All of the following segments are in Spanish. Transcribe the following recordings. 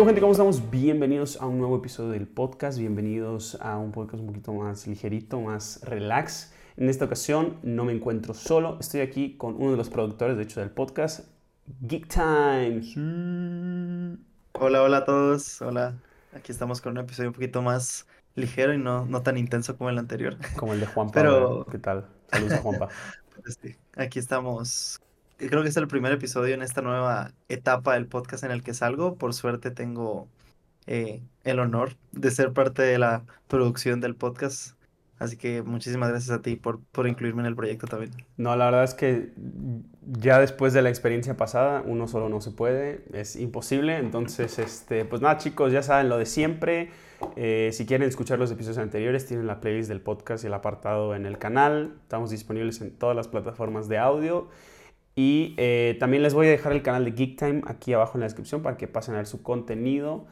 ¿Qué gente? ¿Cómo estamos? Bienvenidos a un nuevo episodio del podcast. Bienvenidos a un podcast un poquito más ligerito, más relax. En esta ocasión no me encuentro solo. Estoy aquí con uno de los productores, de hecho, del podcast, Geek Time. Hola, hola a todos. Hola. Aquí estamos con un episodio un poquito más ligero y no, no tan intenso como el anterior. Como el de Juanpa. Pero- ¿Qué tal? Saludos a Juanpa. Pues sí, aquí estamos. Creo que es el primer episodio en esta nueva etapa del podcast en el que salgo. Por suerte tengo eh, el honor de ser parte de la producción del podcast. Así que muchísimas gracias a ti por, por incluirme en el proyecto también. No, la verdad es que ya después de la experiencia pasada, uno solo no se puede, es imposible. Entonces, este, pues nada, chicos, ya saben lo de siempre. Eh, si quieren escuchar los episodios anteriores, tienen la playlist del podcast y el apartado en el canal. Estamos disponibles en todas las plataformas de audio. Y eh, también les voy a dejar el canal de Geek Time aquí abajo en la descripción para que pasen a ver su contenido.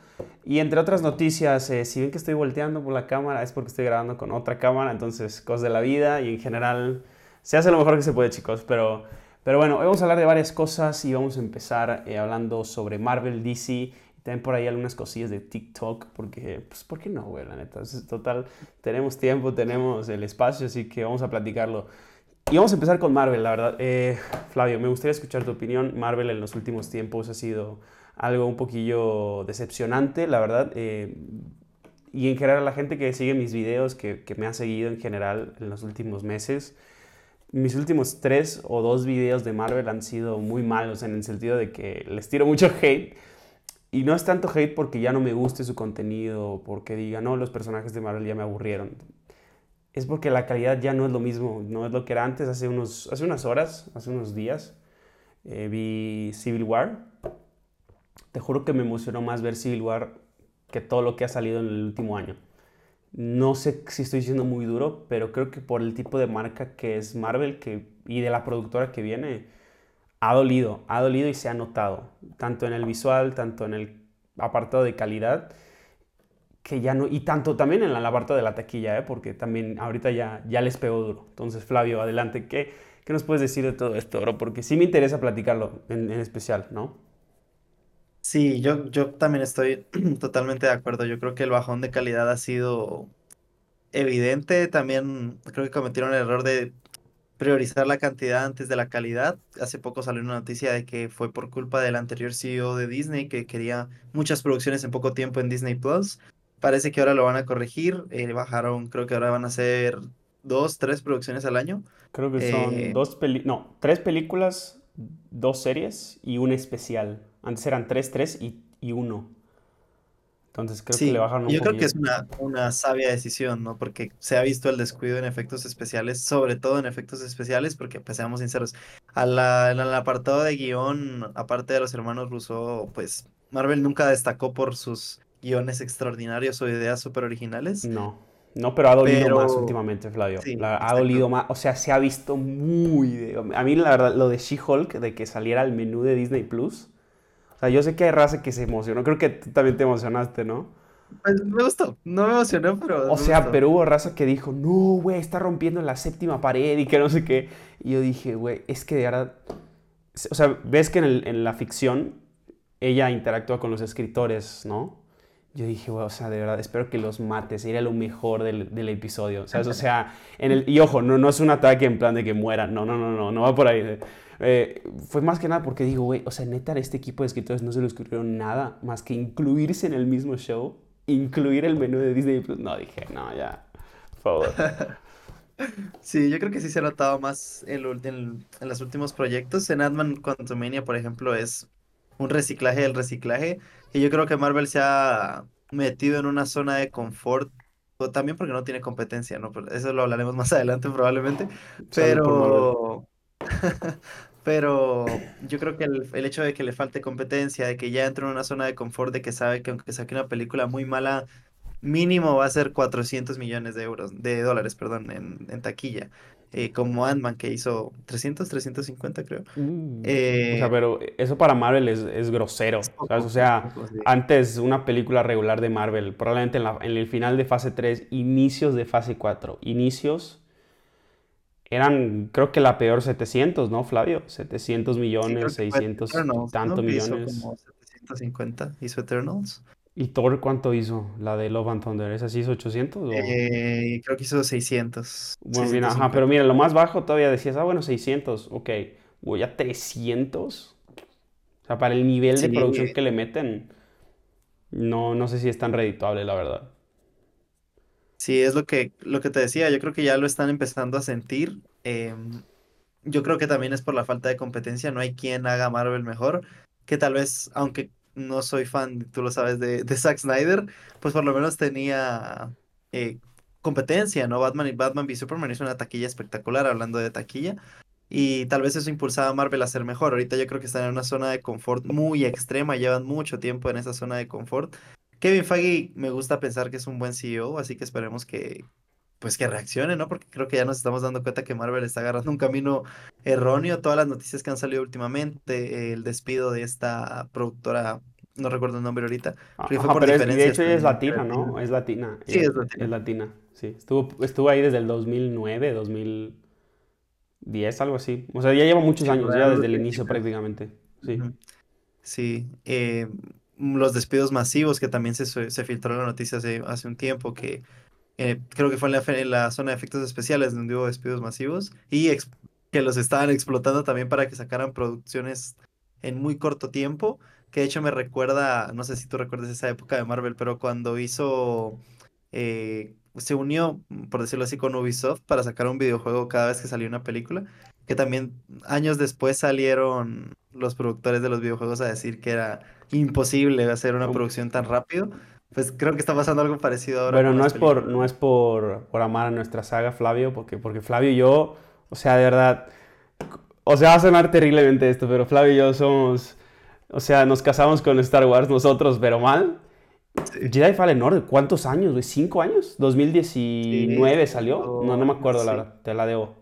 Y entre otras noticias, eh, si ven que estoy volteando por la cámara, es porque estoy grabando con otra cámara, entonces cosas de la vida y en general se hace lo mejor que se puede, chicos. Pero, pero bueno, hoy vamos a hablar de varias cosas y vamos a empezar eh, hablando sobre Marvel, DC también por ahí algunas cosillas de TikTok, porque, pues, ¿por qué no, güey? La neta, es total, tenemos tiempo, tenemos el espacio, así que vamos a platicarlo. Y vamos a empezar con Marvel, la verdad. Eh, Flavio, me gustaría escuchar tu opinión. Marvel en los últimos tiempos ha sido algo un poquillo decepcionante, la verdad. eh, y en general la gente que sigue mis videos, que, que me ha seguido en general en los últimos meses, mis últimos tres o dos videos de Marvel han sido muy malos en el sentido de que les tiro mucho hate. Y no es tanto hate porque ya no me guste su contenido, porque diga, no, los personajes de Marvel ya me aburrieron. Es porque la calidad ya no es lo mismo, no es lo que era antes, hace, unos, hace unas horas, hace unos días. eh, vi Civil War. Te juro que me emocionó más ver Civil War que todo lo que ha salido en el último año. No sé si estoy siendo muy duro, pero creo que por el tipo de marca que es Marvel que, y de la productora que viene, ha dolido, ha dolido y se ha notado, tanto en el visual, tanto en el apartado de calidad, que ya no, y tanto también en el apartado de la taquilla, ¿eh? porque también ahorita ya, ya les pegó duro. Entonces, Flavio, adelante, ¿qué, qué nos puedes decir de todo esto, bro? Porque sí me interesa platicarlo en, en especial, ¿no? Sí, yo, yo también estoy totalmente de acuerdo. Yo creo que el bajón de calidad ha sido evidente. También creo que cometieron el error de priorizar la cantidad antes de la calidad. Hace poco salió una noticia de que fue por culpa del anterior CEO de Disney que quería muchas producciones en poco tiempo en Disney Plus. Parece que ahora lo van a corregir. eh, bajaron, creo que ahora van a ser dos, tres producciones al año. Creo que son Eh, dos peli no, tres películas, dos series y un especial. Antes eran tres, tres y, y uno. Entonces creo que le bajaron un yo creo que es una, una sabia decisión, ¿no? Porque se ha visto el descuido en efectos especiales, sobre todo en efectos especiales, porque, pues, seamos sinceros, a la- en el apartado de guion, aparte de los hermanos Russo, pues, Marvel nunca destacó por sus guiones extraordinarios o ideas súper originales. No, no, pero ha dolido más últimamente, Flavio. Sí, La- ha dolido más, o sea, se ha visto muy... de- A mí la verdad, lo de She-Hulk, de que saliera el menú de Disney Plus, o sea, yo sé que hay raza que se emocionó, creo que tú también te emocionaste, ¿no? Pues, me gustó, no me emocionó, pero O sea, gustó. pero hubo raza que dijo, no, güey, está rompiendo la séptima pared y que no sé qué. Y yo dije, güey, es que de verdad. O sea, ves que en, el- en la ficción ella interactúa con los escritores, ¿no? Yo dije, güey, o sea, de verdad, espero que los mates, sería lo mejor del, del episodio, ¿sabes? O sea, en el, y ojo, no, no es un ataque en plan de que mueran, no, no, no, no, no va por ahí. Eh, fue más que nada porque digo, güey, o sea, neta, este equipo de escritores no se les ocurrió nada más que incluirse en el mismo show, incluir el menú de Disney Plus. No, dije, no, ya, por favor. Sí, yo creo que sí se ha notado más en, en- en los últimos proyectos. En Ant-Man Quantumania, por ejemplo, es un reciclaje del reciclaje. Y yo creo que Marvel se ha metido en una zona de confort, o también porque no tiene competencia, ¿no? Pero eso lo hablaremos más adelante probablemente. Pero, pero yo creo que el, el hecho de que le falte competencia, de que ya entra en una zona de confort, de que sabe que aunque saque una película muy mala, mínimo va a ser 400 millones de euros, de dólares, perdón, en, en taquilla. Eh, como Ant-Man que hizo 300, 350 creo. Mm. Eh, O sea, pero eso para Marvel es, es grosero, es poco, ¿sabes? O sea, poco, sí. antes una película regular de Marvel, probablemente en, la- en el final de fase 3, inicios de fase 4, inicios, eran creo que la peor 700, ¿no, Flavio? 700 Sí, millones, fue 600 Eternals, y tanto ¿no? Que hizo millones. como 750 hizo Eternals. ¿Y Thor cuánto hizo? La de Love and Thunder. ¿Esa sí hizo 800? O... Eh, creo que hizo 600. Bueno, bien, ajá, pero mira, lo más bajo todavía decías, ah, bueno, 600, ok. Voy a 300. O sea, para el nivel de producción que le meten, no, no sé si es tan redituable, la verdad. Sí, es lo que, lo que te decía, yo creo que ya lo están empezando a sentir. Em, yo creo que también es por la falta de competencia, no hay quien haga Marvel mejor, que tal vez, aunque no soy fan, tú lo sabes, de, de Zack Snyder, pues por lo menos tenía eh, competencia, ¿no? Batman y Batman v Superman hizo una taquilla espectacular hablando de taquilla. Y tal vez eso impulsaba a Marvel a ser mejor. Ahorita yo creo que están en una zona de confort muy extrema, llevan mucho tiempo en esa zona de confort. Kevin Feige me gusta pensar que es un buen CEO, así que esperemos que pues que reaccione, ¿no? Porque creo que ya nos estamos dando cuenta que Marvel está agarrando un camino erróneo. Todas las noticias que han salido últimamente, el despido de esta productora, no recuerdo el nombre ahorita. Pero fue por de hecho ella es latina, ¿no? Es latina. Sí, es latina. Es latina, sí. Estuvo, estuvo ahí desde el 2009, 2010, algo así. O sea, ya lleva muchos años, ya desde el inicio prácticamente. Sí. Sí. Eh, los despidos masivos, que también se, se filtró la noticia hace, hace un tiempo, que eh, creo que fue en la, zona de efectos especiales donde hubo despidos masivos y que los estaban explotando también para que sacaran producciones en muy corto tiempo, que de hecho me recuerda, no sé si tú recuerdas esa época de Marvel, pero cuando hizo, eh, se unió, por decirlo así, con Ubisoft para sacar un videojuego cada vez que salía una película, que también años después salieron los productores de los videojuegos a decir que era imposible hacer una producción tan rápido. Pues creo que está pasando algo parecido ahora. Bueno, no es, por, no es por, por amar a nuestra saga, Flavio, porque, porque Flavio y yo, o sea, de verdad, o sea, va a sonar terriblemente esto, pero Flavio y yo somos, o sea, nos casamos con Star Wars nosotros, pero mal. Jedi Fallen Order, ¿cuántos años, güey? ¿Cinco años? ¿2019 salió? No, no me acuerdo, la verdad, te la debo.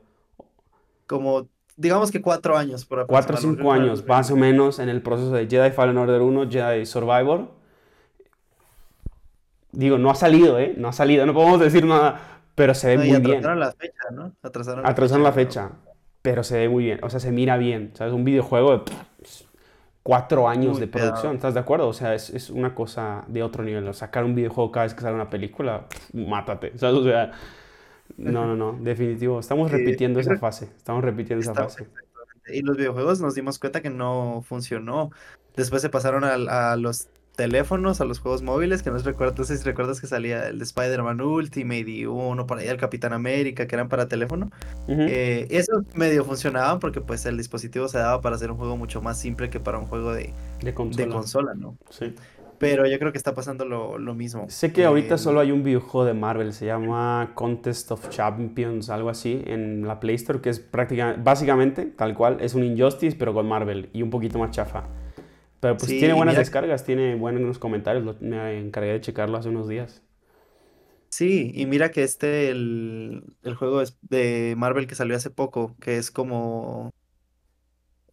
Como digamos que cuatro años por Cuatro o cinco años, más o menos, en el proceso de Jedi Fallen Order 1, Jedi Survivor. Digo, no ha salido, ¿eh? No ha salido, no podemos decir nada, pero se ve muy bien. Atrasaron la fecha, ¿no? Atrasaron la, fecha, pero se ve muy bien, o sea, se mira bien, ¿sabes? Un videojuego de cuatro años de producción, ¿estás de acuerdo? O sea, es, es, una cosa de otro nivel. sacar un videojuego cada vez que sale una película, mátate, ¿sabes? O sea, no, no, no, definitivo. Estamos repitiendo esa fase. Estamos repitiendo esa fase. Y los videojuegos nos dimos cuenta que no funcionó. Después se pasaron a, los teléfonos, a los juegos móviles, que no, recuerdo, sé si recuerdas que salía el de Spider-Man Ultimate y uno por ahí el Capitán América, que eran para teléfono. Eh, esos medio funcionaban porque pues el dispositivo se daba para hacer un juego mucho más simple que para un juego de, de, consola. de consola, ¿no? Sí. Pero yo creo que está pasando lo, mismo. Sé que ahorita solo hay un videojuego de Marvel, se llama Contest of Champions, algo así, en la Play Store, que es prácticamente, básicamente, tal cual, es un Injustice, pero con Marvel y un poquito más chafa. Pero pues tiene buenas descargas, tiene buenos comentarios, me encargué de checarlo hace unos días. Sí, y mira que este, el, el juego de Marvel que salió hace poco, que es como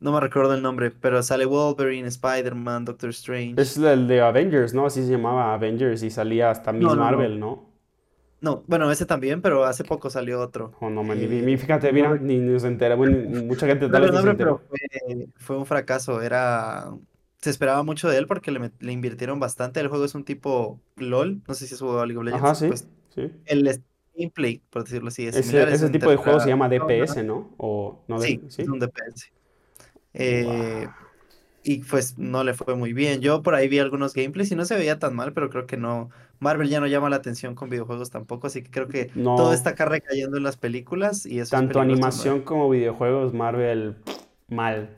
no me recuerdo el nombre, pero sale Wolverine, Spider-Man, Doctor Strange. Es el de Avengers, ¿no? Así se llamaba Avengers y salía hasta Miss Marvel, ¿no? ¿no? bueno, ese también, pero hace poco salió otro. Oh, no, man, eh, fíjate, mira, ni, nos entera. mucha gente tal vez no, pero fue, un fracaso. Era. Se esperaba mucho de él porque le, le, invirtieron bastante. El juego es un tipo LOL. No sé si es jugado League of Legends. Ajá, sí. Pues, sí. El gameplay, por decirlo así. Es ese, ese tipo de juego se llama DPS, ¿no? O, ¿no sí, ¿sí? es un DPS. Eh, y pues no le fue muy bien. Yo por ahí vi algunos gameplays y no se veía tan mal, pero creo que no. Marvel ya no llama la atención con videojuegos tampoco, así que creo que todo está acá recayendo en las películas y eso Tanto animación como videojuegos, Marvel mal.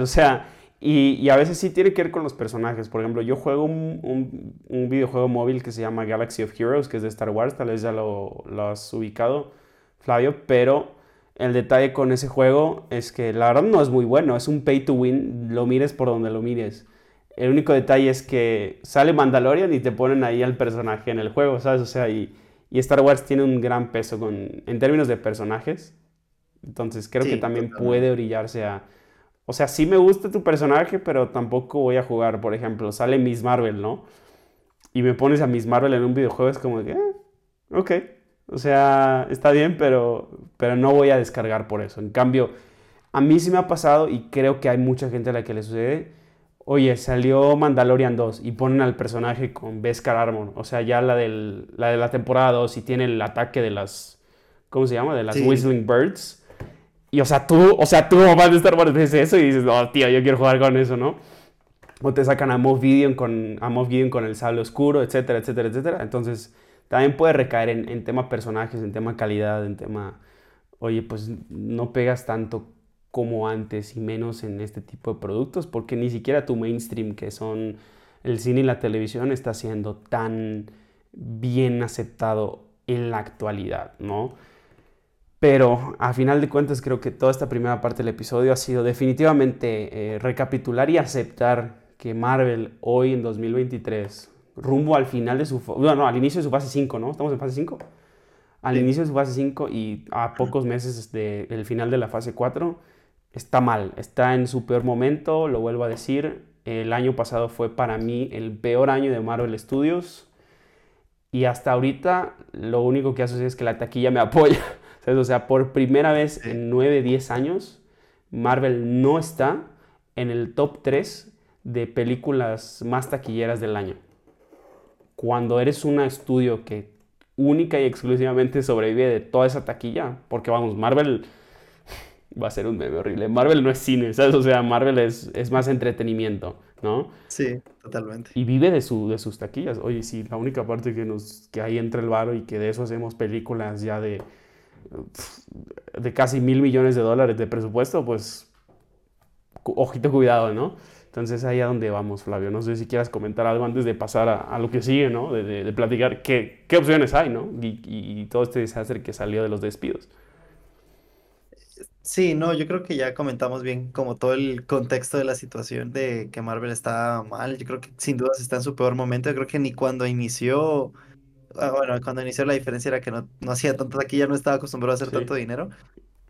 O sea, y, a veces sí tiene que ver con los personajes. Por ejemplo, yo juego un, videojuego móvil que se llama Galaxy of Heroes, que es de Star Wars, tal vez ya lo, lo has ubicado, Flavio, pero el detalle con ese juego es que la verdad no es muy bueno, es un pay to win, lo mires por donde lo mires. El único detalle es que sale Mandalorian y te ponen ahí al personaje en el juego, ¿sabes? O sea, y, Star Wars tiene un gran peso con, en términos de personajes. Entonces creo que también puede brillarse a... O sea, sí me gusta tu personaje, pero tampoco voy a jugar. Por ejemplo, sale Miss Marvel, ¿no? Y me pones a Miss Marvel en un videojuego, es como que, eh, ok. O sea, está bien, pero, pero no voy a descargar por eso. En cambio, a mí sí me ha pasado y creo que hay mucha gente a la que le sucede. oye, salió Mandalorian 2 y ponen al personaje con Beskar Armor, o sea, ya la, del, la de la temporada 2 y tiene el ataque de las, ¿cómo se llama? De las Whistling Birds. Y, o sea, tú, o sea, tú vas de Star Wars ves eso y dices, no, tío, yo quiero jugar con eso, ¿no? O te sacan a Moff Gideon con, a con el sable oscuro, etcétera, etcétera, etcétera. Entonces, también puede recaer en, en tema personajes, en tema calidad, en tema, oye, pues no pegas tanto como antes y menos en este tipo de productos, porque ni siquiera tu mainstream, que son el cine y la televisión, está siendo tan bien aceptado en la actualidad, ¿no? Pero a final de cuentas creo que toda esta primera parte del episodio ha sido definitivamente eh, recapitular y aceptar que Marvel hoy en 2023, rumbo al final de su... Bueno, no, al inicio de su fase 5, ¿no? ¿Estamos en fase 5? Al inicio de su fase 5 y a pocos meses del final de la fase 4, está mal, está en su peor momento, lo vuelvo a decir. El año pasado fue para mí el peor año de Marvel Studios. Y hasta ahorita lo único que hace es que la taquilla me apoya. O sea, por primera vez en 9, 10 años, Marvel no está en el top 3 de películas más taquilleras del año. Cuando eres un estudio que única y exclusivamente sobrevive de toda esa taquilla, porque vamos, Marvel va a ser un meme horrible. Marvel no es cine, ¿sabes? O sea, Marvel es, es más entretenimiento, ¿no? Sí, totalmente. Y vive de, su, de sus taquillas. Oye, sí, la única parte que, nos, que ahí entra el varo y que de eso hacemos películas ya de de casi mil millones de dólares de presupuesto, pues ojito cuidado, ¿no? Entonces ahí a donde vamos, Flavio. No sé si quieras comentar algo antes de pasar a, lo que sigue, ¿no? De, platicar qué, qué, opciones hay, ¿no? Y, todo este desastre que salió de los despidos. Sí, no, yo creo que ya comentamos bien como todo el contexto de la situación de que Marvel está mal. Yo creo que sin dudas está en su peor momento. Yo creo que ni cuando inició Ah, bueno, cuando inició la diferencia era que no, no hacía tanto taquilla, no estaba acostumbrado a hacer tanto dinero.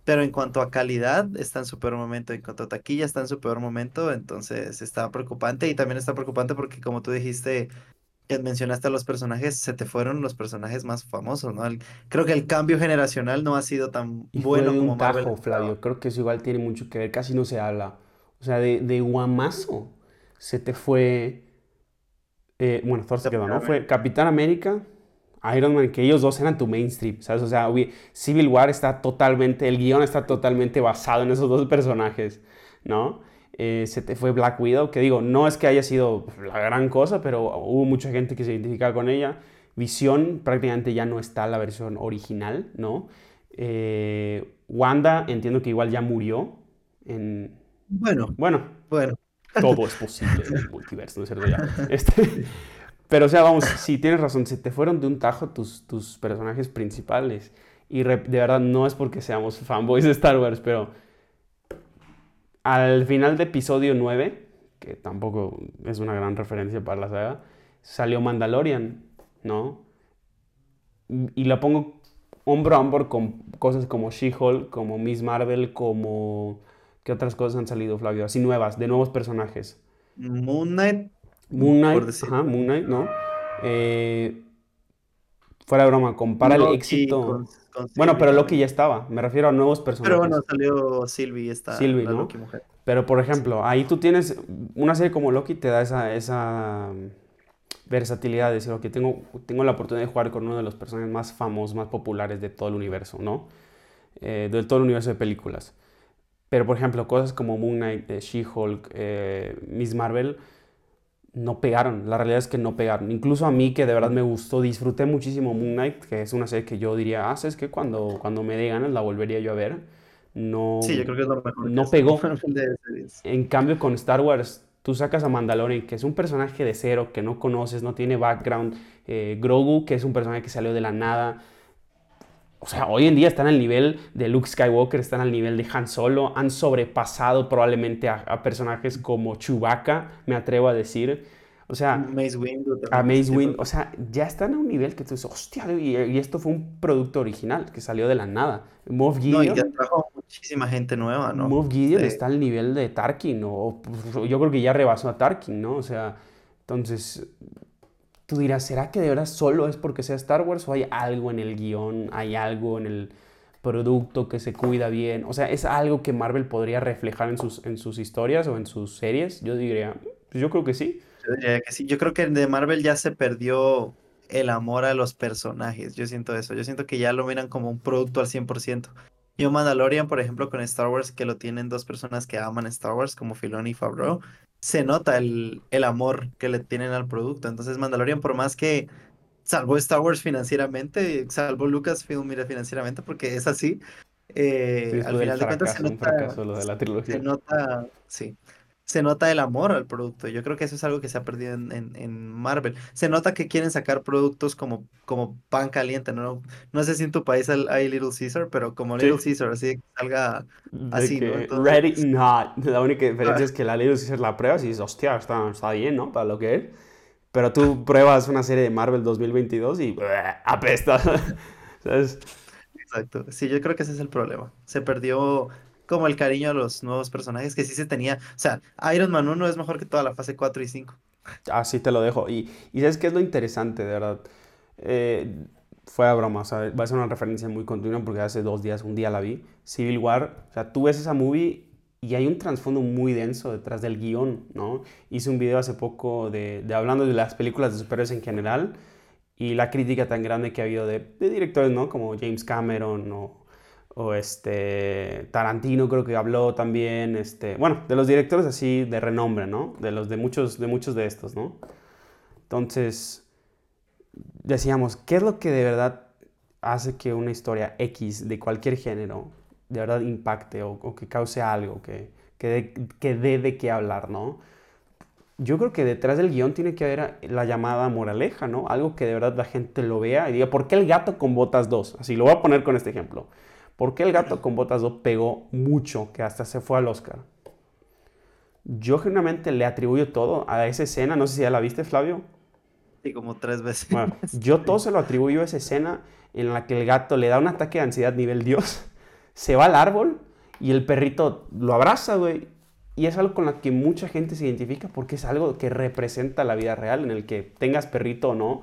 Pero en cuanto a calidad, está en su peor momento. En cuanto a taquilla, está en su peor momento. Entonces está preocupante. Y también está preocupante porque, como tú dijiste, que mencionaste a los personajes, se te fueron los personajes más famosos, ¿no? creo que el cambio generacional no ha sido tan bueno como un tajo, Flavio. Creo que eso igual tiene mucho que ver. Casi no se habla. O sea, de, de guamazo se te fue. Eh, bueno, Thor se quedó, ¿no? Fue Capitán América, Iron Man, que ellos dos eran tu mainstream, ¿sabes? O sea, Civil War está totalmente, el guion está totalmente basado en esos dos personajes, ¿no? Eh, se te fue Black Widow, que digo, no es que haya sido la gran cosa, pero hubo mucha gente que se identificaba con ella. Visión prácticamente ya no está la versión original, ¿no? Eh, Wanda entiendo que igual ya murió. En... Bueno. Bueno. Bueno. Todo es posible en el multiverso, ¿no es cierto? Ya. Este, pero, o sea, vamos, sí, tienes razón, se te fueron de un tajo tus, tus personajes principales. Y de verdad no es porque seamos fanboys de Star Wars, pero al final de episodio 9, que tampoco es una gran referencia para la saga, salió Mandalorian, ¿no? Y la pongo hombro a hombro con cosas como She-Hulk, como Miss Marvel, como... ¿Qué otras cosas han salido, Flavio? Así nuevas, de nuevos personajes. Moon Knight Moon Knight, ajá, Moon Knight, ¿no? Eh, fuera de broma, compara el éxito. bueno, pero Loki ya estaba. Me refiero a nuevos personajes. Pero bueno, salió Sylvie, esta Sylvie, ¿no? mujer. Pero por ejemplo, ahí tú tienes una serie como Loki te da esa, esa versatilidad de decir, ok, tengo, tengo la oportunidad de jugar con uno de los personajes más famosos, más populares de todo el universo, ¿no? Eh, de todo el universo de películas. Pero por ejemplo, cosas como Moon Knight, eh, She-Hulk, Miss Marvel, no pegaron. La realidad es que no pegaron. Incluso a mí, que de verdad me gustó, disfruté muchísimo Moon Knight, que es una serie que yo diría, ah, es que cuando, cuando me dé ganas la volvería yo a ver. No, sí, yo creo que es lo mejor. No pegó. En cambio, con Star Wars, tú sacas a Mandalorian, que es un personaje de cero, que no conoces, no tiene background. Eh, Grogu, que es un personaje que salió de la nada. O sea, hoy en día están al nivel de Luke Skywalker, están al nivel de Han Solo, han sobrepasado probablemente a, personajes como Chewbacca, me atrevo a decir. O sea, Mace Windu a Mace Windu, o sea, ya están a un nivel que tú dices, hostia, y, esto fue un producto original que salió de la nada. Moff Gideon. No, y ya trajo muchísima gente nueva, ¿no? Moff Gideon está al nivel de Tarkin, o pues, yo creo que ya rebasó a Tarkin, ¿no? O sea, entonces, tú dirás, ¿será que de verdad solo es porque sea Star Wars o hay algo en el guion, hay algo en el producto que se cuida bien? O sea, ¿es algo que Marvel podría reflejar en sus, en sus historias o en sus series? Yo diría, Pues yo creo que sí. Yo diría que sí. Yo creo que de Marvel ya se perdió el amor a los personajes. Yo siento eso. Yo siento que ya lo miran como un producto al 100%. Yo Mandalorian, por ejemplo, con Star Wars, que lo tienen dos personas que aman Star Wars, como Filoni y Favreau, se nota el, el amor que le tienen al producto. Entonces Mandalorian, por más que salvó Star Wars financieramente, salvó Lucasfilm mira, financieramente, porque es así. Eh, al final de cuentas se nota, de la trilogía. se nota, sí, se nota el amor al producto. Yo creo que eso es algo que se ha perdido en, Marvel. Se nota que quieren sacar productos como, como pan caliente, ¿no? No sé si en tu país hay Little Caesar, pero como Little Caesar, así que salga así, ¿no? ready, not. La única diferencia es que la Little Caesar la pruebas y dices, hostia, está, está bien, ¿no? Para lo que es. Pero tú pruebas una serie de Marvel 2022 y apesta. ¿Sabes? Exacto. Sí, yo creo que ese es el problema. Se perdió como el cariño a los nuevos personajes que sí se tenía. O sea, Iron Man 1 es mejor que toda la fase 4 y 5. Ah, sí, te lo dejo. Y, y ¿sabes qué es lo interesante, de verdad? Eh, fue a broma, o sea, va a ser una referencia muy continua porque hace dos días, un día la vi. Civil War, o sea, tú ves esa movie y hay un trasfondo muy denso detrás del guion, ¿no? Hice un video hace poco de, de hablando de las películas de superhéroes en general y la crítica tan grande que ha habido de, de directores, ¿no? Como James Cameron o o este Tarantino creo que habló también, este, bueno, de los directores así de renombre, ¿no? De los de muchos de muchos de estos, ¿no? Entonces decíamos, ¿qué es lo que de verdad hace que una historia X de cualquier género de verdad impacte o, que cause algo, que, que, que dé de qué hablar, ¿no? Yo creo que detrás del guion tiene que haber la llamada moraleja, ¿no? Algo que de verdad la gente lo vea y diga, ¿por qué el gato con botas dos? Así lo voy a poner con este ejemplo. ¿Por qué el gato con botas 2 pegó mucho que hasta se fue al Oscar? Yo generalmente le atribuyo todo a esa escena, no sé si ya la viste, Flavio. Sí, como tres veces. Bueno, yo todo se lo atribuyo a esa escena en la que el gato le da un ataque de ansiedad nivel Dios, se va al árbol y el perrito lo abraza, güey. Y es algo con lo que mucha gente se identifica porque es algo que representa la vida real, en el que tengas perrito o no,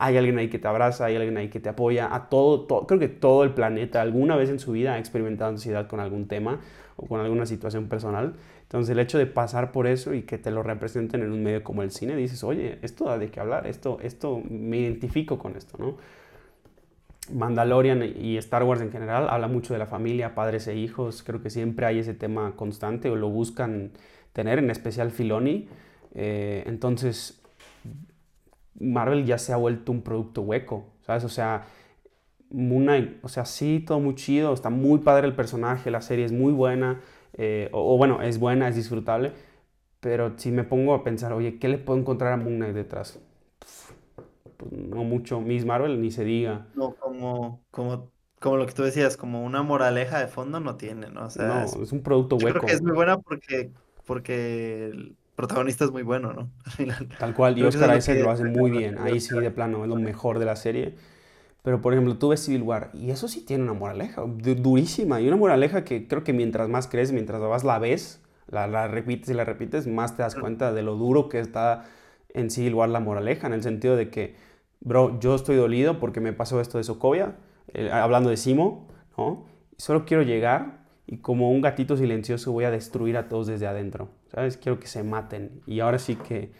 hay alguien ahí que te abraza, hay alguien ahí que te apoya, a todo, creo que todo el planeta alguna vez en su vida ha experimentado ansiedad con algún tema o con alguna situación personal. Entonces el hecho de pasar por eso y que te lo representen en un medio como el cine, dices, oye, esto da de qué hablar, esto, esto me identifico con esto, ¿no? Mandalorian y Star Wars en general habla mucho de la familia, padres e hijos, creo que siempre hay ese tema constante o lo buscan tener, en especial Filoni. Eh, entonces, Marvel ya se ha vuelto un producto hueco, ¿sabes? O sea, Moon Knight, o sea, sí, todo muy chido, está muy padre el personaje, la serie es muy buena, eh, o, bueno, es buena, es disfrutable, pero si me pongo a pensar, oye, ¿qué le puedo encontrar a Moon Knight detrás? Pues no mucho, Miss Marvel ni se diga. No, como, como, como lo que tú decías, como una moraleja de fondo no tiene, ¿no? O sea, no, es, un producto hueco. Creo que es muy buena porque, porque protagonista es muy bueno, ¿no? Tal cual, y Oscar Isaac lo hace muy bien. Ahí sí, de plano, es lo mejor de la serie. Pero, por ejemplo, tú ves Civil War y eso sí tiene una moraleja durísima. Y una moraleja que creo que mientras más crees, mientras vas la ves, la, la, repites y la repites, más te das cuenta de lo duro que está en Civil War la moraleja. En el sentido de que, bro, yo estoy dolido porque me pasó esto de Sokovia, eh, hablando de Simo, ¿no? Solo quiero llegar y como un gatito silencioso voy a destruir a todos desde adentro. ¿Sabes? Quiero que se maten. Y ahora sí que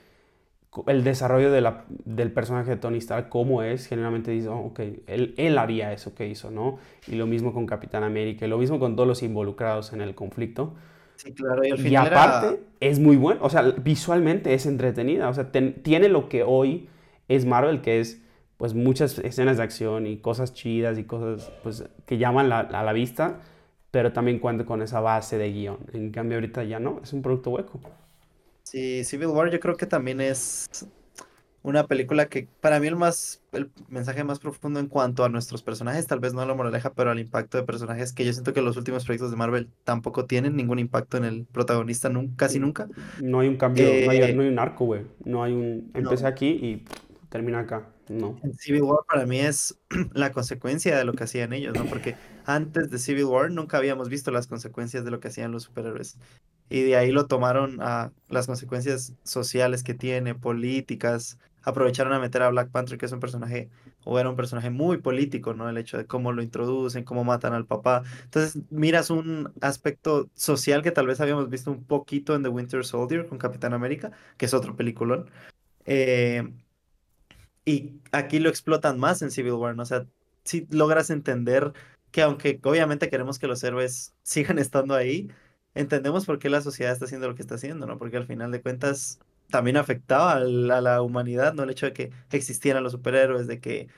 el desarrollo de la, del personaje de Tony Stark, cómo es, generalmente dice, oh, ok, él, él haría eso que hizo, ¿no? Y lo mismo con Capitán América, y lo mismo con todos los involucrados en el conflicto. Sí, claro, y, al y aparte es muy bueno, o sea, visualmente es entretenida, o sea, tiene lo que hoy es Marvel, que es pues muchas escenas de acción y cosas chidas y cosas pues que llaman la, a la vista, pero también cuenta con esa base de guion. En cambio, ahorita ya no, es un producto hueco. Sí, Civil War yo creo que también es una película que para mí el más el mensaje más profundo en cuanto a nuestros personajes, tal vez no a la moraleja, pero al impacto de personajes que yo siento que los últimos proyectos de Marvel tampoco tienen ningún impacto en el protagonista nunca, casi nunca. No hay un cambio, no, hay, no, hay, un arco, güey. No hay un empecé aquí y termina acá. No. Civil War para mí es la consecuencia de lo que hacían ellos, ¿no? Porque antes de Civil War nunca habíamos visto las consecuencias de lo que hacían los superhéroes. Y de ahí lo tomaron a las consecuencias sociales que tiene, políticas, aprovecharon a meter a Black Panther, que es un personaje, o era un personaje muy político, ¿no? El hecho de cómo lo introducen, cómo matan al papá. Entonces, miras un aspecto social que tal vez habíamos visto un poquito en The Winter Soldier con Capitán América, que es otro peliculón. Eh, y aquí lo explotan más en Civil War, ¿no? O sea, si logras entender que aunque obviamente queremos que los héroes sigan estando ahí, entendemos por qué la sociedad está haciendo lo que está haciendo, ¿no? Porque al final de cuentas también afectaba a la, humanidad, ¿no? El hecho de que existieran los superhéroes, de que,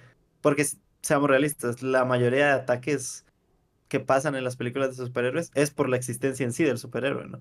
porque seamos realistas, la mayoría de ataques que pasan en las películas de superhéroes es por la existencia en sí del superhéroe, ¿no?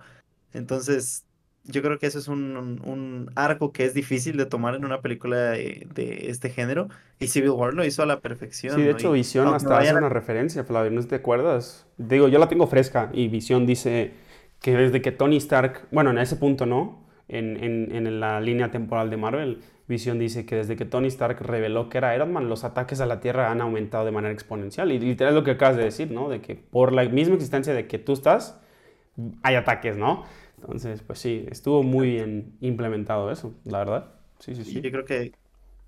Entonces, yo creo que eso es un, arco que es difícil de tomar en una película de, este género. Y Civil War lo hizo a la perfección. Sí, de hecho, Visión hasta hace una referencia, Flavio, ¿no te acuerdas? Digo, yo la tengo fresca y Visión dice que desde que Tony Stark, bueno, en ese punto no, en, la línea temporal de Marvel, Visión dice que desde que Tony Stark reveló que era Iron Man, los ataques a la Tierra han aumentado de manera exponencial. Y literal es lo que acabas de decir, ¿no? De que por la misma existencia de que tú estás, hay ataques, ¿no? Entonces, pues sí, estuvo muy bien implementado eso, la verdad. Sí, sí, sí. Yo creo que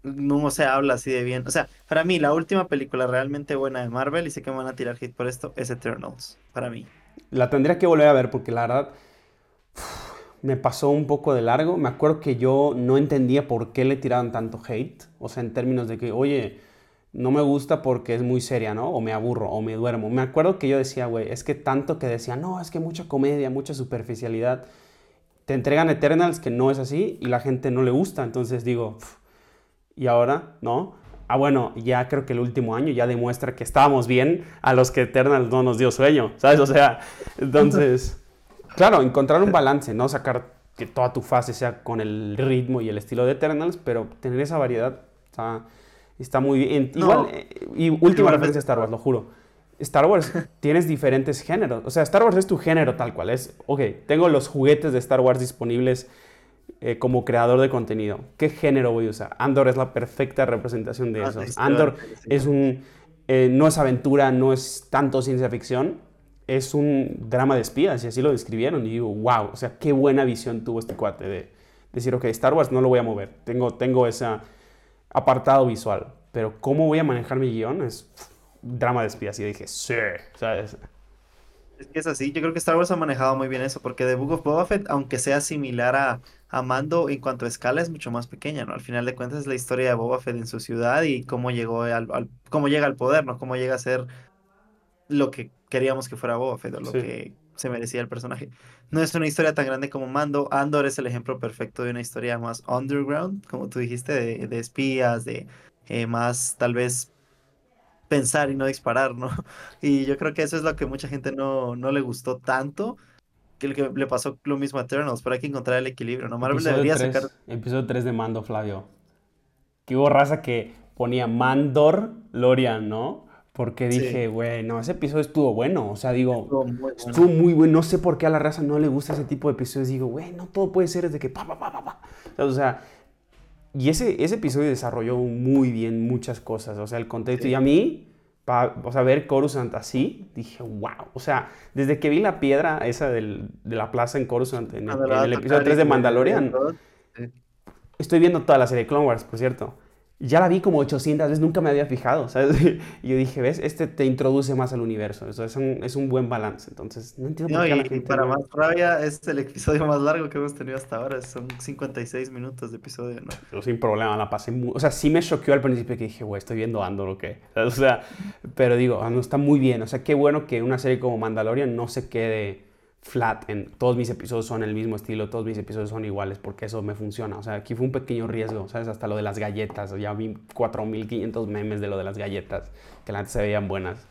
no se habla así de bien. O sea, para mí, la última película realmente buena de Marvel, y sé que me van a tirar hit por esto, es Eternals, para mí. La tendría que volver a ver porque la verdad me pasó un poco de largo. Me acuerdo que yo no entendía por qué le tiraban tanto hate. O sea, en términos de que, oye, no me gusta porque es muy seria, ¿no? O me aburro, o me duermo. Me acuerdo que yo decía, güey, es que tanto que decía, no, es que mucha comedia, mucha superficialidad. Te entregan Eternals que no es así y la gente no le gusta. Entonces digo, ¿y ahora? ¿No? Ah, bueno, ya creo que el último año ya demuestra que estábamos bien a los que Eternals no nos dio sueño, ¿sabes? O sea, entonces, claro, encontrar un balance, no sacar que toda tu fase sea con el ritmo y el estilo de Eternals, pero tener esa variedad, está Está muy bien. Igual, eh, y última referencia a Star Wars, lo juro. Star Wars tienes diferentes géneros. O sea, Star Wars es tu género tal cual. Es, ok, tengo los juguetes de Star Wars disponibles eh, como creador de contenido. ¿Qué género voy a usar? Andor es la perfecta representación de ah, eso. Andor es un, eh, no es aventura, no es tanto ciencia ficción. Es un drama de espías y así lo describieron. Y digo, wow, o sea, qué buena visión tuvo este cuate de decir, ok, Star Wars no lo voy a mover. Tengo, tengo esa apartado visual. Pero cómo voy a manejar mi guion es drama de espías. Y dije, sí, ¿sabes? Es que es así. Yo creo que Star Wars ha manejado muy bien eso, porque The Book of Boba Fett, aunque sea similar a, a Mando en cuanto a escala, es mucho más pequeña, ¿no? Al final de cuentas es la historia de Boba Fett en su ciudad y cómo llegó al, cómo llega al poder, ¿no? Cómo llega a ser lo que queríamos que fuera Boba Fett o lo que se merecía el personaje. No es una historia tan grande como Mando. Andor es el ejemplo perfecto de una historia más underground, como tú dijiste, de, espías, de eh, más tal vez pensar y no disparar, ¿no? Y yo creo que eso es lo que mucha gente no, no le gustó tanto. Que, le pasó lo mismo a Eternals, pero hay que encontrar el equilibrio, ¿no? Marvel debería sacar. Episodio 3 de Mando, Flavio. Que hubo raza que ponía Mandor Lorian, ¿no? Porque dije, güey, no, ese episodio estuvo bueno. O sea, digo, estuvo muy, bueno. No sé por qué a la raza no le gusta ese tipo de episodios. Digo, güey, no todo puede ser desde que pa, pa, pa, pa, pa. O sea, y ese, ese episodio desarrolló muy bien muchas cosas. O sea, el contexto. Y a mí, para, o sea, ver Coruscant así, dije, wow. O sea, desde que vi la piedra esa del, de la plaza en Coruscant, en, en el episodio 3 de Mandalorian, estoy viendo toda la serie de Clone Wars, por cierto ya la vi como 800 veces, nunca me había fijado, ¿sabes? Y yo dije, ¿ves? Este te introduce más al universo, eso es un, es un buen balance, entonces no entiendo por qué la gente... Y para más rabia, es el episodio más largo que hemos tenido hasta ahora, son 56 minutos de episodio, ¿no? Pero sin problema, la pasé muy... O sea, sí me choqueó al principio que dije, güey, estoy viendo Andor o qué, o sea, pero digo, no está muy bien, o sea, qué bueno que una serie como Mandalorian no se quede flat en todos mis episodios son el mismo estilo, todos mis episodios son iguales, porque eso me funciona. O sea, aquí fue un pequeño riesgo, ¿sabes? Hasta lo de las galletas. Ya vi 4500 memes de lo de las galletas, que antes se veían buenas.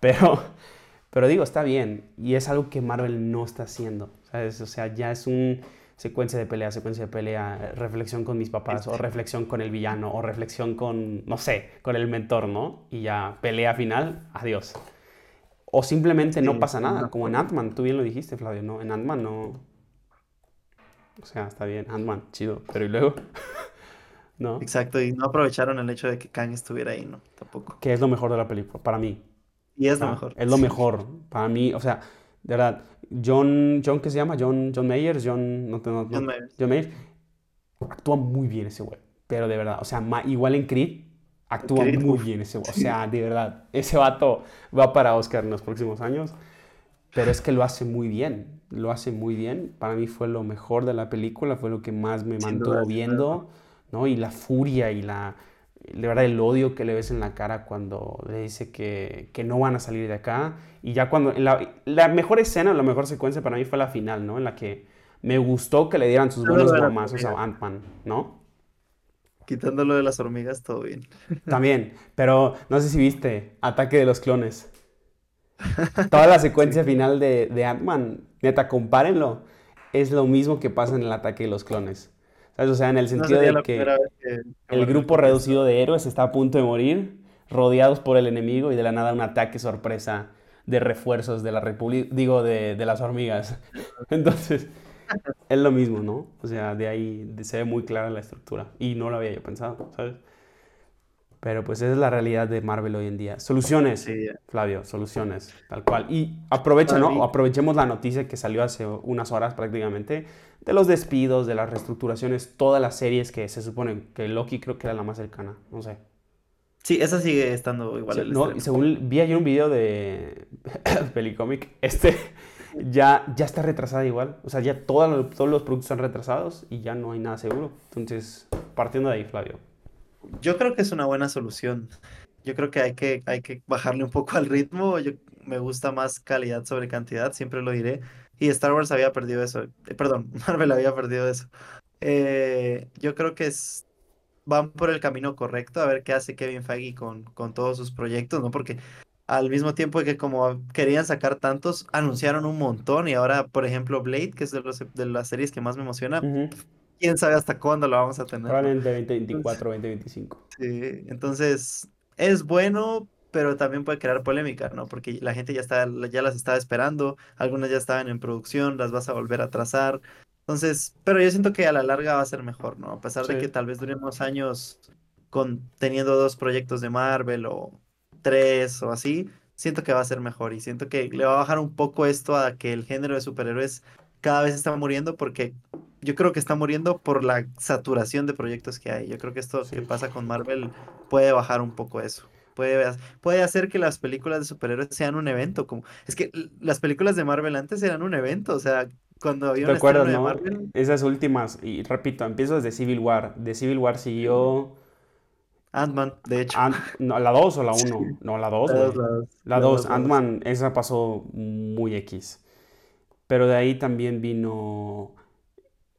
Pero, pero digo, está bien. Y es algo que Marvel no está haciendo, ¿sabes? O sea, ya es un secuencia de pelea, secuencia de pelea, reflexión con mis papás, o reflexión con el villano, o reflexión con, no sé, con el mentor, ¿no? Y ya, pelea final, adiós. O simplemente no pasa nada, como en Ant-Man, tú bien lo dijiste, Flavio, ¿no? En Ant-Man no... O sea, está bien, Ant-Man, chido, pero ¿y luego? ¿No? Exacto, y no aprovecharon el hecho de que Kang estuviera ahí, ¿no? Tampoco. Que es lo mejor de la película, para mí. Y es lo mejor. Es lo mejor, para mí, o sea, de verdad, John, John ¿qué se llama? John, John Mayers, John, no, no, John Mayers. John Mayers, actúa muy bien ese güey. pero de verdad, o sea, igual en Creed actúa muy bien ese, o sea, de verdad, ese vato va para Oscar en los próximos años, pero es que lo hace muy bien, lo hace muy bien, para mí fue lo mejor de la película, fue lo que más me mantuvo viendo, ¿no? Y la furia y la, de verdad, el odio que le ves en la cara cuando le dice que, que no van a salir de acá, y ya cuando, la, la mejor escena, la mejor secuencia para mí fue la final, ¿no? En la que me gustó que le dieran sus buenos mamazos a Ant-Man, ¿no? Quitándolo de las hormigas, todo bien. También, pero no sé si viste Ataque de los Clones. Toda la secuencia final de, de Ant-Man, neta, compárenlo. Es lo mismo que pasa en el Ataque de los Clones. O sea, en el sentido de que, el grupo reducido de héroes está a punto de morir, rodeados por el enemigo y de la nada un ataque sorpresa de refuerzos de la República, digo, de, de las hormigas. Entonces, es lo mismo, ¿no? O sea, de ahí se ve muy clara la estructura. Y no lo había yo pensado, ¿sabes? Pero pues esa es la realidad de Marvel hoy en día. Soluciones, Flavio, soluciones, tal cual. Y aprovecha, ¿no? Aprovechemos la noticia que salió hace unas horas prácticamente de los despidos, de las reestructuraciones, todas las series que se suponen que Loki creo que era la más cercana, no sé. Sí, esa sigue estando igual. no, según vi ayer un video de Pelicomic, este ya, ya está retrasada igual. O sea, ya todos los productos están retrasados y ya no hay nada seguro. Entonces, partiendo de ahí, Flavio. Yo creo que es una buena solución. Yo creo que hay que, hay que bajarle un poco al ritmo. Yo, me gusta más calidad sobre cantidad, siempre lo diré. Y Star Wars había perdido eso. Eh, perdón, Marvel había perdido eso. Eh, yo creo que es, van por el camino correcto a ver qué hace Kevin Feige con, con todos sus proyectos, ¿no? Porque al mismo tiempo que como querían sacar tantos, anunciaron un montón y ahora, por ejemplo, Blade, que es de, los, de las series que más me emociona, quién sabe hasta cuándo lo vamos a tener. Probablemente 2024, 2025. Sí, entonces es bueno, pero también puede crear polémica, ¿no? Porque la gente ya, está, ya las estaba esperando, algunas ya estaban en producción, las vas a volver a trazar. Entonces, pero yo siento que a la larga va a ser mejor, ¿no? A pesar de que tal vez dure unos años con, teniendo dos proyectos de Marvel o tres o así, siento que va a ser mejor y siento que le va a bajar un poco esto a que el género de superhéroes cada vez está muriendo porque yo creo que está muriendo por la saturación de proyectos que hay. Yo creo que esto que pasa con Marvel puede bajar un poco eso. Puede, puede hacer que las películas de superhéroes sean un evento. Como, es que las películas de Marvel antes eran un evento. O sea, cuando había un ¿Te de Marvel. Esas últimas, y repito, empiezo desde Civil War. De Civil War siguió Ant-Man, de hecho. no, ¿La 2 o la 1? No, la 2. La 2. Ant-Man, esa pasó muy X. Pero de ahí también vino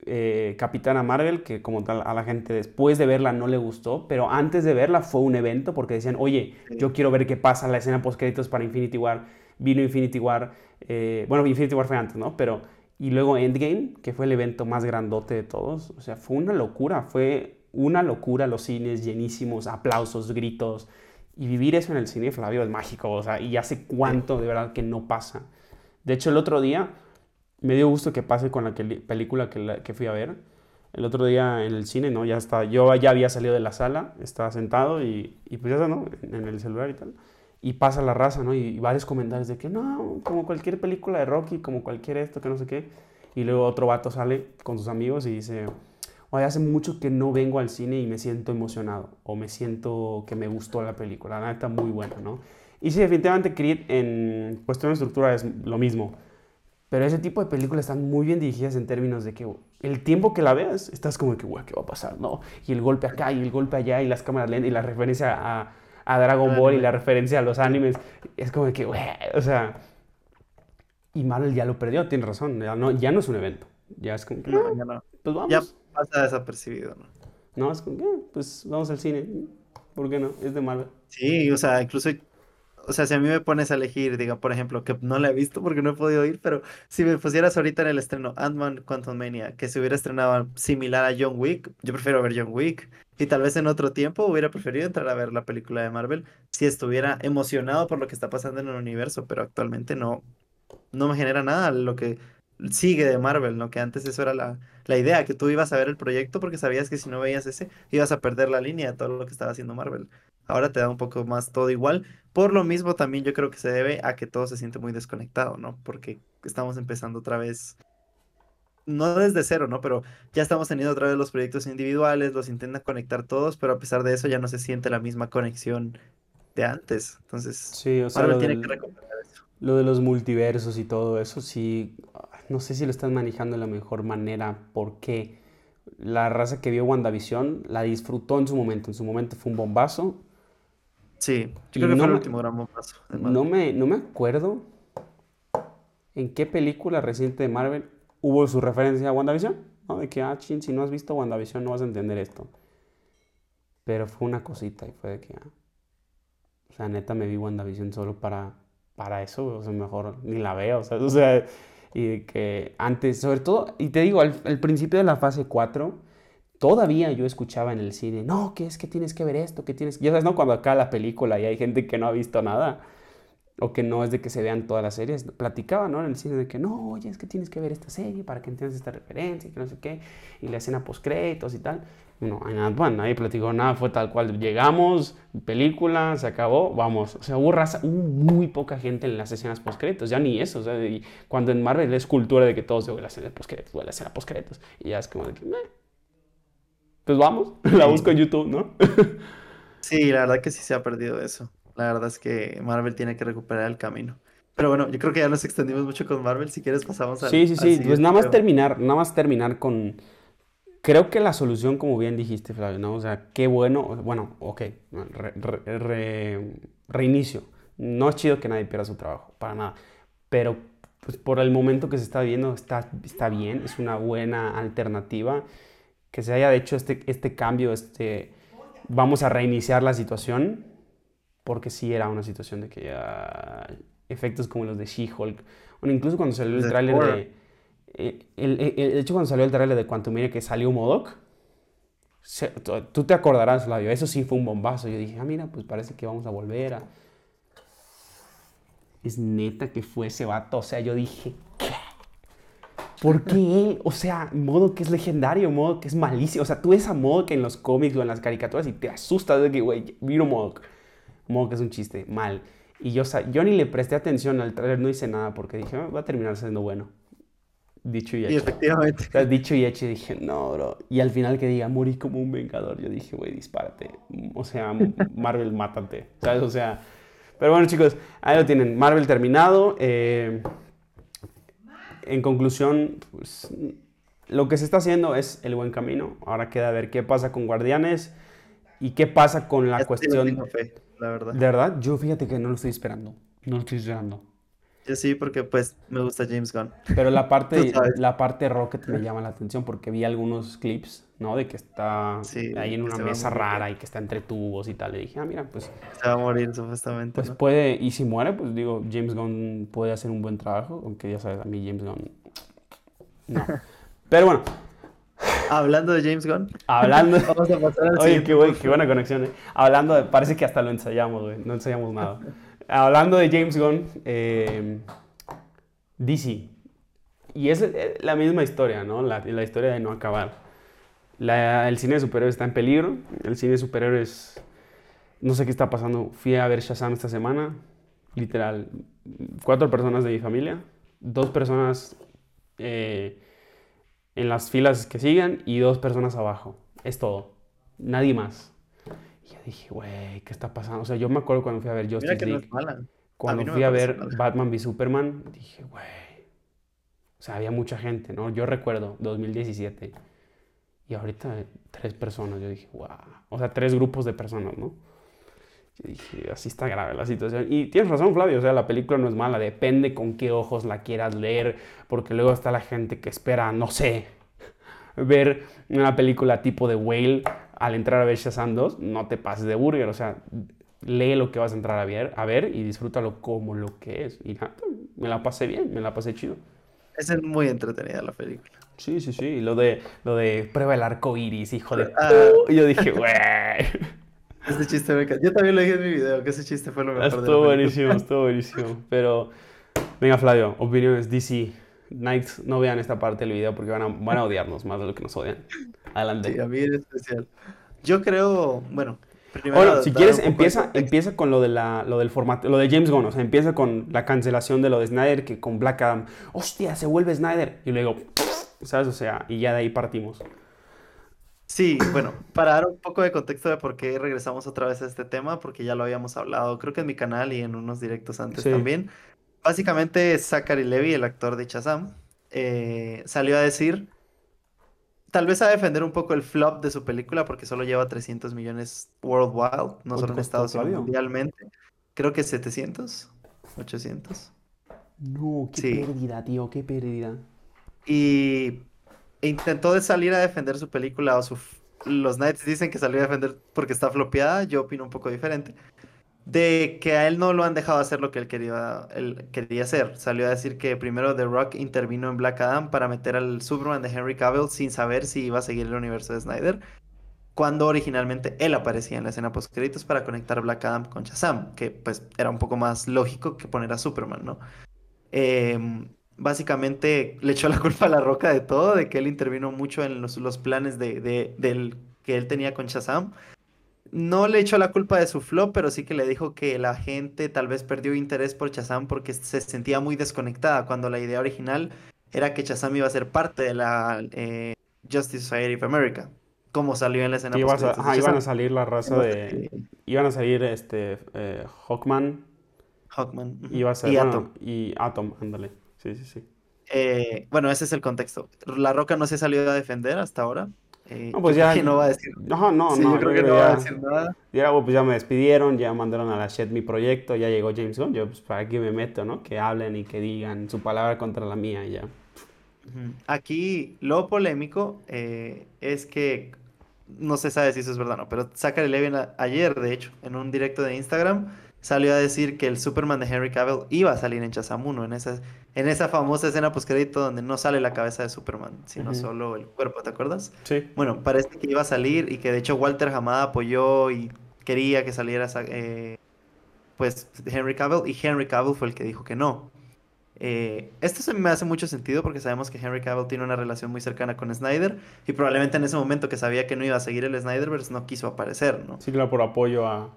eh, Capitana Marvel, que como tal a la gente después de verla no le gustó, pero antes de verla fue un evento porque decían, oye, yo quiero ver qué pasa en la escena post créditos para Infinity War. Vino Infinity War, eh, bueno, Infinity War fue antes, ¿no? Pero, y luego Endgame, que fue el evento más grandote de todos. O sea, fue una locura, fue una locura los cines llenísimos, aplausos, gritos. Y vivir eso en el cine, Flavio, es mágico. O sea, y hace cuánto de verdad que no pasa. De hecho, el otro día me dio gusto que pase con la película que, que, fui a ver. El otro día en el cine, ¿no? Ya está, yo ya había salido de la sala, estaba sentado y, y pues ya está, ¿no? En el celular y tal. Y pasa la raza, ¿no? Y, varios comentarios de que no, como cualquier película de Rocky, como cualquier esto, que no sé qué. Y luego otro vato sale con sus amigos y dice, oye, hace mucho que no vengo al cine y me siento emocionado o me siento que me gustó la película, la neta muy buena, ¿no? Y sí, definitivamente Creed en cuestión de estructura es lo mismo, pero ese tipo de películas están muy bien dirigidas en términos de que el tiempo que la veas, estás como que, güey, ¿qué va a pasar? ¿No? Y el golpe acá y el golpe allá y las cámaras lentas y la referencia a, a Dragon Ball y la referencia a los animes, es como que, güey, o sea... Y Marvel ya lo perdió, tiene razón, ya no, ya no es un evento. Ya es como que, no, ya no. pues vamos pasa desapercibido, ¿no? No, es como, que, pues vamos al cine. ¿Por qué no? Es de Marvel. Sí, o sea, incluso, o sea, si a mí me pones a elegir, diga, por ejemplo, que no la he visto porque no he podido ir, pero si me pusieras ahorita en el estreno Ant-Man Quantum Mania, que se hubiera estrenado similar a John Wick, yo prefiero ver John Wick. Y tal vez en otro tiempo hubiera preferido entrar a ver la película de Marvel si estuviera emocionado por lo que está pasando en el universo, pero actualmente no, no me genera nada lo que sigue de Marvel, ¿no? Que antes eso era la, la, idea, que tú ibas a ver el proyecto porque sabías que si no veías ese, ibas a perder la línea de todo lo que estaba haciendo Marvel. Ahora te da un poco más todo igual. Por lo mismo también yo creo que se debe a que todo se siente muy desconectado, ¿no? Porque estamos empezando otra vez no desde cero, ¿no? Pero ya estamos teniendo otra vez los proyectos individuales, los intentan conectar todos, pero a pesar de eso ya no se siente la misma conexión de antes. Entonces, sí, o sea, Marvel tiene que recuperar eso. Lo de los multiversos y todo eso, sí, no sé si lo están manejando de la mejor manera, porque la raza que vio WandaVision la disfrutó en su momento. En su momento fue un bombazo. Sí, yo creo que fue el último gran bombazo. No me, no me acuerdo en qué película reciente de Marvel hubo su referencia a WandaVision. ¿no? De que, ah, chin, si no has visto WandaVision no vas a entender esto. Pero fue una cosita y fue de que, ah, o sea, neta me vi WandaVision solo para, para eso. O sea, mejor ni la veo. O sea, o sea y que antes, sobre todo, y te digo, al, principio de la fase 4, todavía yo escuchaba en el cine, no, que es que tienes que ver esto, que tienes, ya sabes, ¿no? Cuando acá la película y hay gente que no ha visto nada, o que no es de que se vean todas las series, platicaba, ¿no? En el cine de que, no, oye, es que tienes que ver esta serie para que entiendas esta referencia y que no sé qué, y la escena post créditos y tal. No, bueno, nadie platicó nada, fue tal cual. Llegamos, película, se acabó, vamos. O sea, hubo, raza, muy poca gente en las escenas postcréditos, ya ni eso. O sea, cuando en Marvel es cultura de que todos se la escena postcréditos, la escena postcréditos. Y ya es como de que, pues vamos, la busco en YouTube, ¿no? sí, la verdad que sí se ha perdido eso. La verdad es que Marvel tiene que recuperar el camino. Pero bueno, yo creo que ya nos extendimos mucho con Marvel. Si quieres, pasamos a. Sí, sí, sí. Pues nada más terminar, nada más terminar con Creo que la solución, como bien dijiste, Flavio, ¿no? O sea, qué bueno, bueno, ok, reinicio. No es chido que nadie pierda su trabajo, para nada. Pero pues, por el momento que se está viendo, está, está bien, es una buena alternativa. Que se haya hecho este, este cambio, este, vamos a reiniciar la situación, porque sí era una situación de que ya efectos como los de She-Hulk, bueno, incluso cuando salió el tráiler de el, el, hecho cuando salió el trailer de Quantum Mire que salió Modoc, tú te acordarás, Flavio, eso sí fue un bombazo. Yo dije, ah, mira, pues parece que vamos a volver a... Es neta que fue ese vato, o sea, yo dije, ¿qué? ¿Por qué O sea, modo que es legendario, modo que es malísimo. O sea, tú ves a que en los cómics o en las caricaturas y te asustas de que, güey, vino Modo que es un chiste, mal. Y yo, yo ni le presté atención al trailer, no hice nada porque dije, ah, va a terminar siendo bueno. Dicho y hecho. Y efectivamente. O sea, dicho y hecho, dije, no, bro. Y al final que diga, morí como un vengador, yo dije, güey, dispárate. O sea, Marvel, mátate. ¿Sabes? O sea. Pero bueno, chicos, ahí lo tienen. Marvel terminado. Eh, en conclusión, pues, lo que se está haciendo es el buen camino. Ahora queda ver qué pasa con Guardianes y qué pasa con la cuestión. Fe, la verdad. De verdad, yo fíjate que no lo estoy esperando. No lo estoy esperando. Yo sí, porque pues me gusta James Gunn. Pero la parte, la parte Rocket me llama la atención porque vi algunos clips, ¿no? De que está ahí en una mesa rara y que está entre tubos y tal. Le dije, ah, mira, pues... Se va a morir supuestamente. Pues puede, y si muere, pues digo, James Gunn puede hacer un buen trabajo, aunque ya sabes, a mí James Gunn... No. Pero bueno. Hablando de James Gunn. Hablando. Vamos a pasar al Oye, qué, qué, buena conexión, ¿eh? Hablando de. Parece que hasta lo ensayamos, güey. No ensayamos nada. Hablando de James Gunn, eh, DC. Y es eh, la misma historia, ¿no? La, la historia de no acabar. el cine de superhéroes está en peligro. El cine de superhéroes. No sé qué está pasando. Fui a ver Shazam esta semana. Literal. Cuatro personas de mi familia. Dos personas eh, en las filas que siguen y dos personas abajo. Es todo. Nadie más. Y yo dije, güey, ¿qué está pasando? O sea, yo me acuerdo cuando fui a ver Justice League. Cuando fui a ver Batman v Superman, dije, güey. O sea, había mucha gente, ¿no? Yo recuerdo, 2017. Y ahorita tres personas. Yo dije, wow. O sea, tres grupos de personas, ¿no? Yo dije, así está grave la situación. Y tienes razón, Flavio. O sea, la película no es mala. Depende con qué ojos la quieras leer. Porque luego está la gente que espera, no sé, ver una película tipo de Whale al entrar a ver Shazam 2, no te pases de burger, o sea, lee lo que vas a entrar a ver, a ver y disfrútalo como lo que es. Y nada, me la pasé bien, me la pasé chido. Es muy entretenida la película. Sí, sí, sí. Lo de, lo de prueba el arco iris, hijo de. Ah. Y yo dije, güey. Ese chiste me Yo también lo dije en mi video, que ese chiste fue lo mejor. Estuvo buenísimo, estuvo buenísimo. Pero, venga, Flavio, opiniones DC. Knights, no vean esta parte del video porque van a, van a odiarnos más de lo que nos odian. Adelante. Sí, a mí en especial. Yo creo, bueno, bueno, si quieres, empieza, empieza con lo, de la, lo del formato, lo de James Gunn, o sea, empieza con la cancelación de lo de Snyder, que con Black Adam, hostia, se vuelve Snyder. Y luego, ¿sabes? O sea, y ya de ahí partimos. Sí, bueno, para dar un poco de contexto de por qué regresamos otra vez a este tema, porque ya lo habíamos hablado, creo que en mi canal y en unos directos antes Sí. también. Básicamente, Zachary Levi, el actor de Shazam, eh, salió a decir, tal vez a defender un poco el flop de su película, porque solo lleva 300 millones worldwide, no ¿Cuánto solo en Estados Unidos, mundialmente. Creo que 700, 800. No, qué Sí. pérdida, tío, qué pérdida. Y intentó de salir a defender su película o su... Los Knights dicen que salió a defender porque está flopeada, yo opino un poco diferente. De que a él no lo han dejado hacer lo que él quería, él quería hacer. Salió a decir que primero The Rock intervino en Black Adam para meter al Superman de Henry Cavill sin saber si iba a seguir el universo de Snyder. Cuando originalmente él aparecía en la escena post créditos para conectar Black Adam con Shazam, que pues era un poco más lógico que poner a Superman, ¿no? Em, básicamente le echó la culpa a La Roca de todo, de que él intervino mucho en los, los planes de, de- del, que él tenía con Shazam. No le echó la culpa de su flop, pero sí que le dijo que la gente tal vez perdió interés por Shazam porque se sentía muy desconectada, cuando la idea original era que Shazam iba a ser parte de la eh, Justice Society of America, como salió en la escena ibas a- ajá, iban a salir la raza de... Iban a salir, este, eh, Hawkman, Hawkman, iba a ser... y bueno, Atom. y Atom, ándale. Sí, sí, sí. Eh, bueno, ese es el contexto. La Roca no se salió a defender hasta ahora. Eh, No, pues ya... que no va a decir. No, no, Sí, no. yo creo que no va a ya- decir nada. Ya, pues ya me despidieron, ya mandaron a la shit mi proyecto, ya llegó James Gunn, yo pues para qué me meto, ¿no? Que hablen y que digan su palabra contra la mía y ya. Aquí lo polémico eh, es que no se sabe si eso es verdad o no, pero Zachary Levi a- ayer, de hecho, en un directo de Instagram, salió a decir que el Superman de Henry Cavill iba a salir en Shazam 1, en esa, en esa famosa escena postcrédito donde no sale la cabeza de Superman, sino solo el cuerpo, ¿te acuerdas? Sí. Bueno, parece que iba a salir y que de hecho Walter Hamada apoyó y quería que saliera eh, pues Henry Cavill y Henry Cavill fue el que dijo que no. Eh, esto se me hace mucho sentido porque sabemos que Henry Cavill tiene una relación muy cercana con Snyder y probablemente en ese momento que sabía que no iba a seguir el Snyderverse no quiso aparecer, ¿no? Sí, claro, por apoyo a,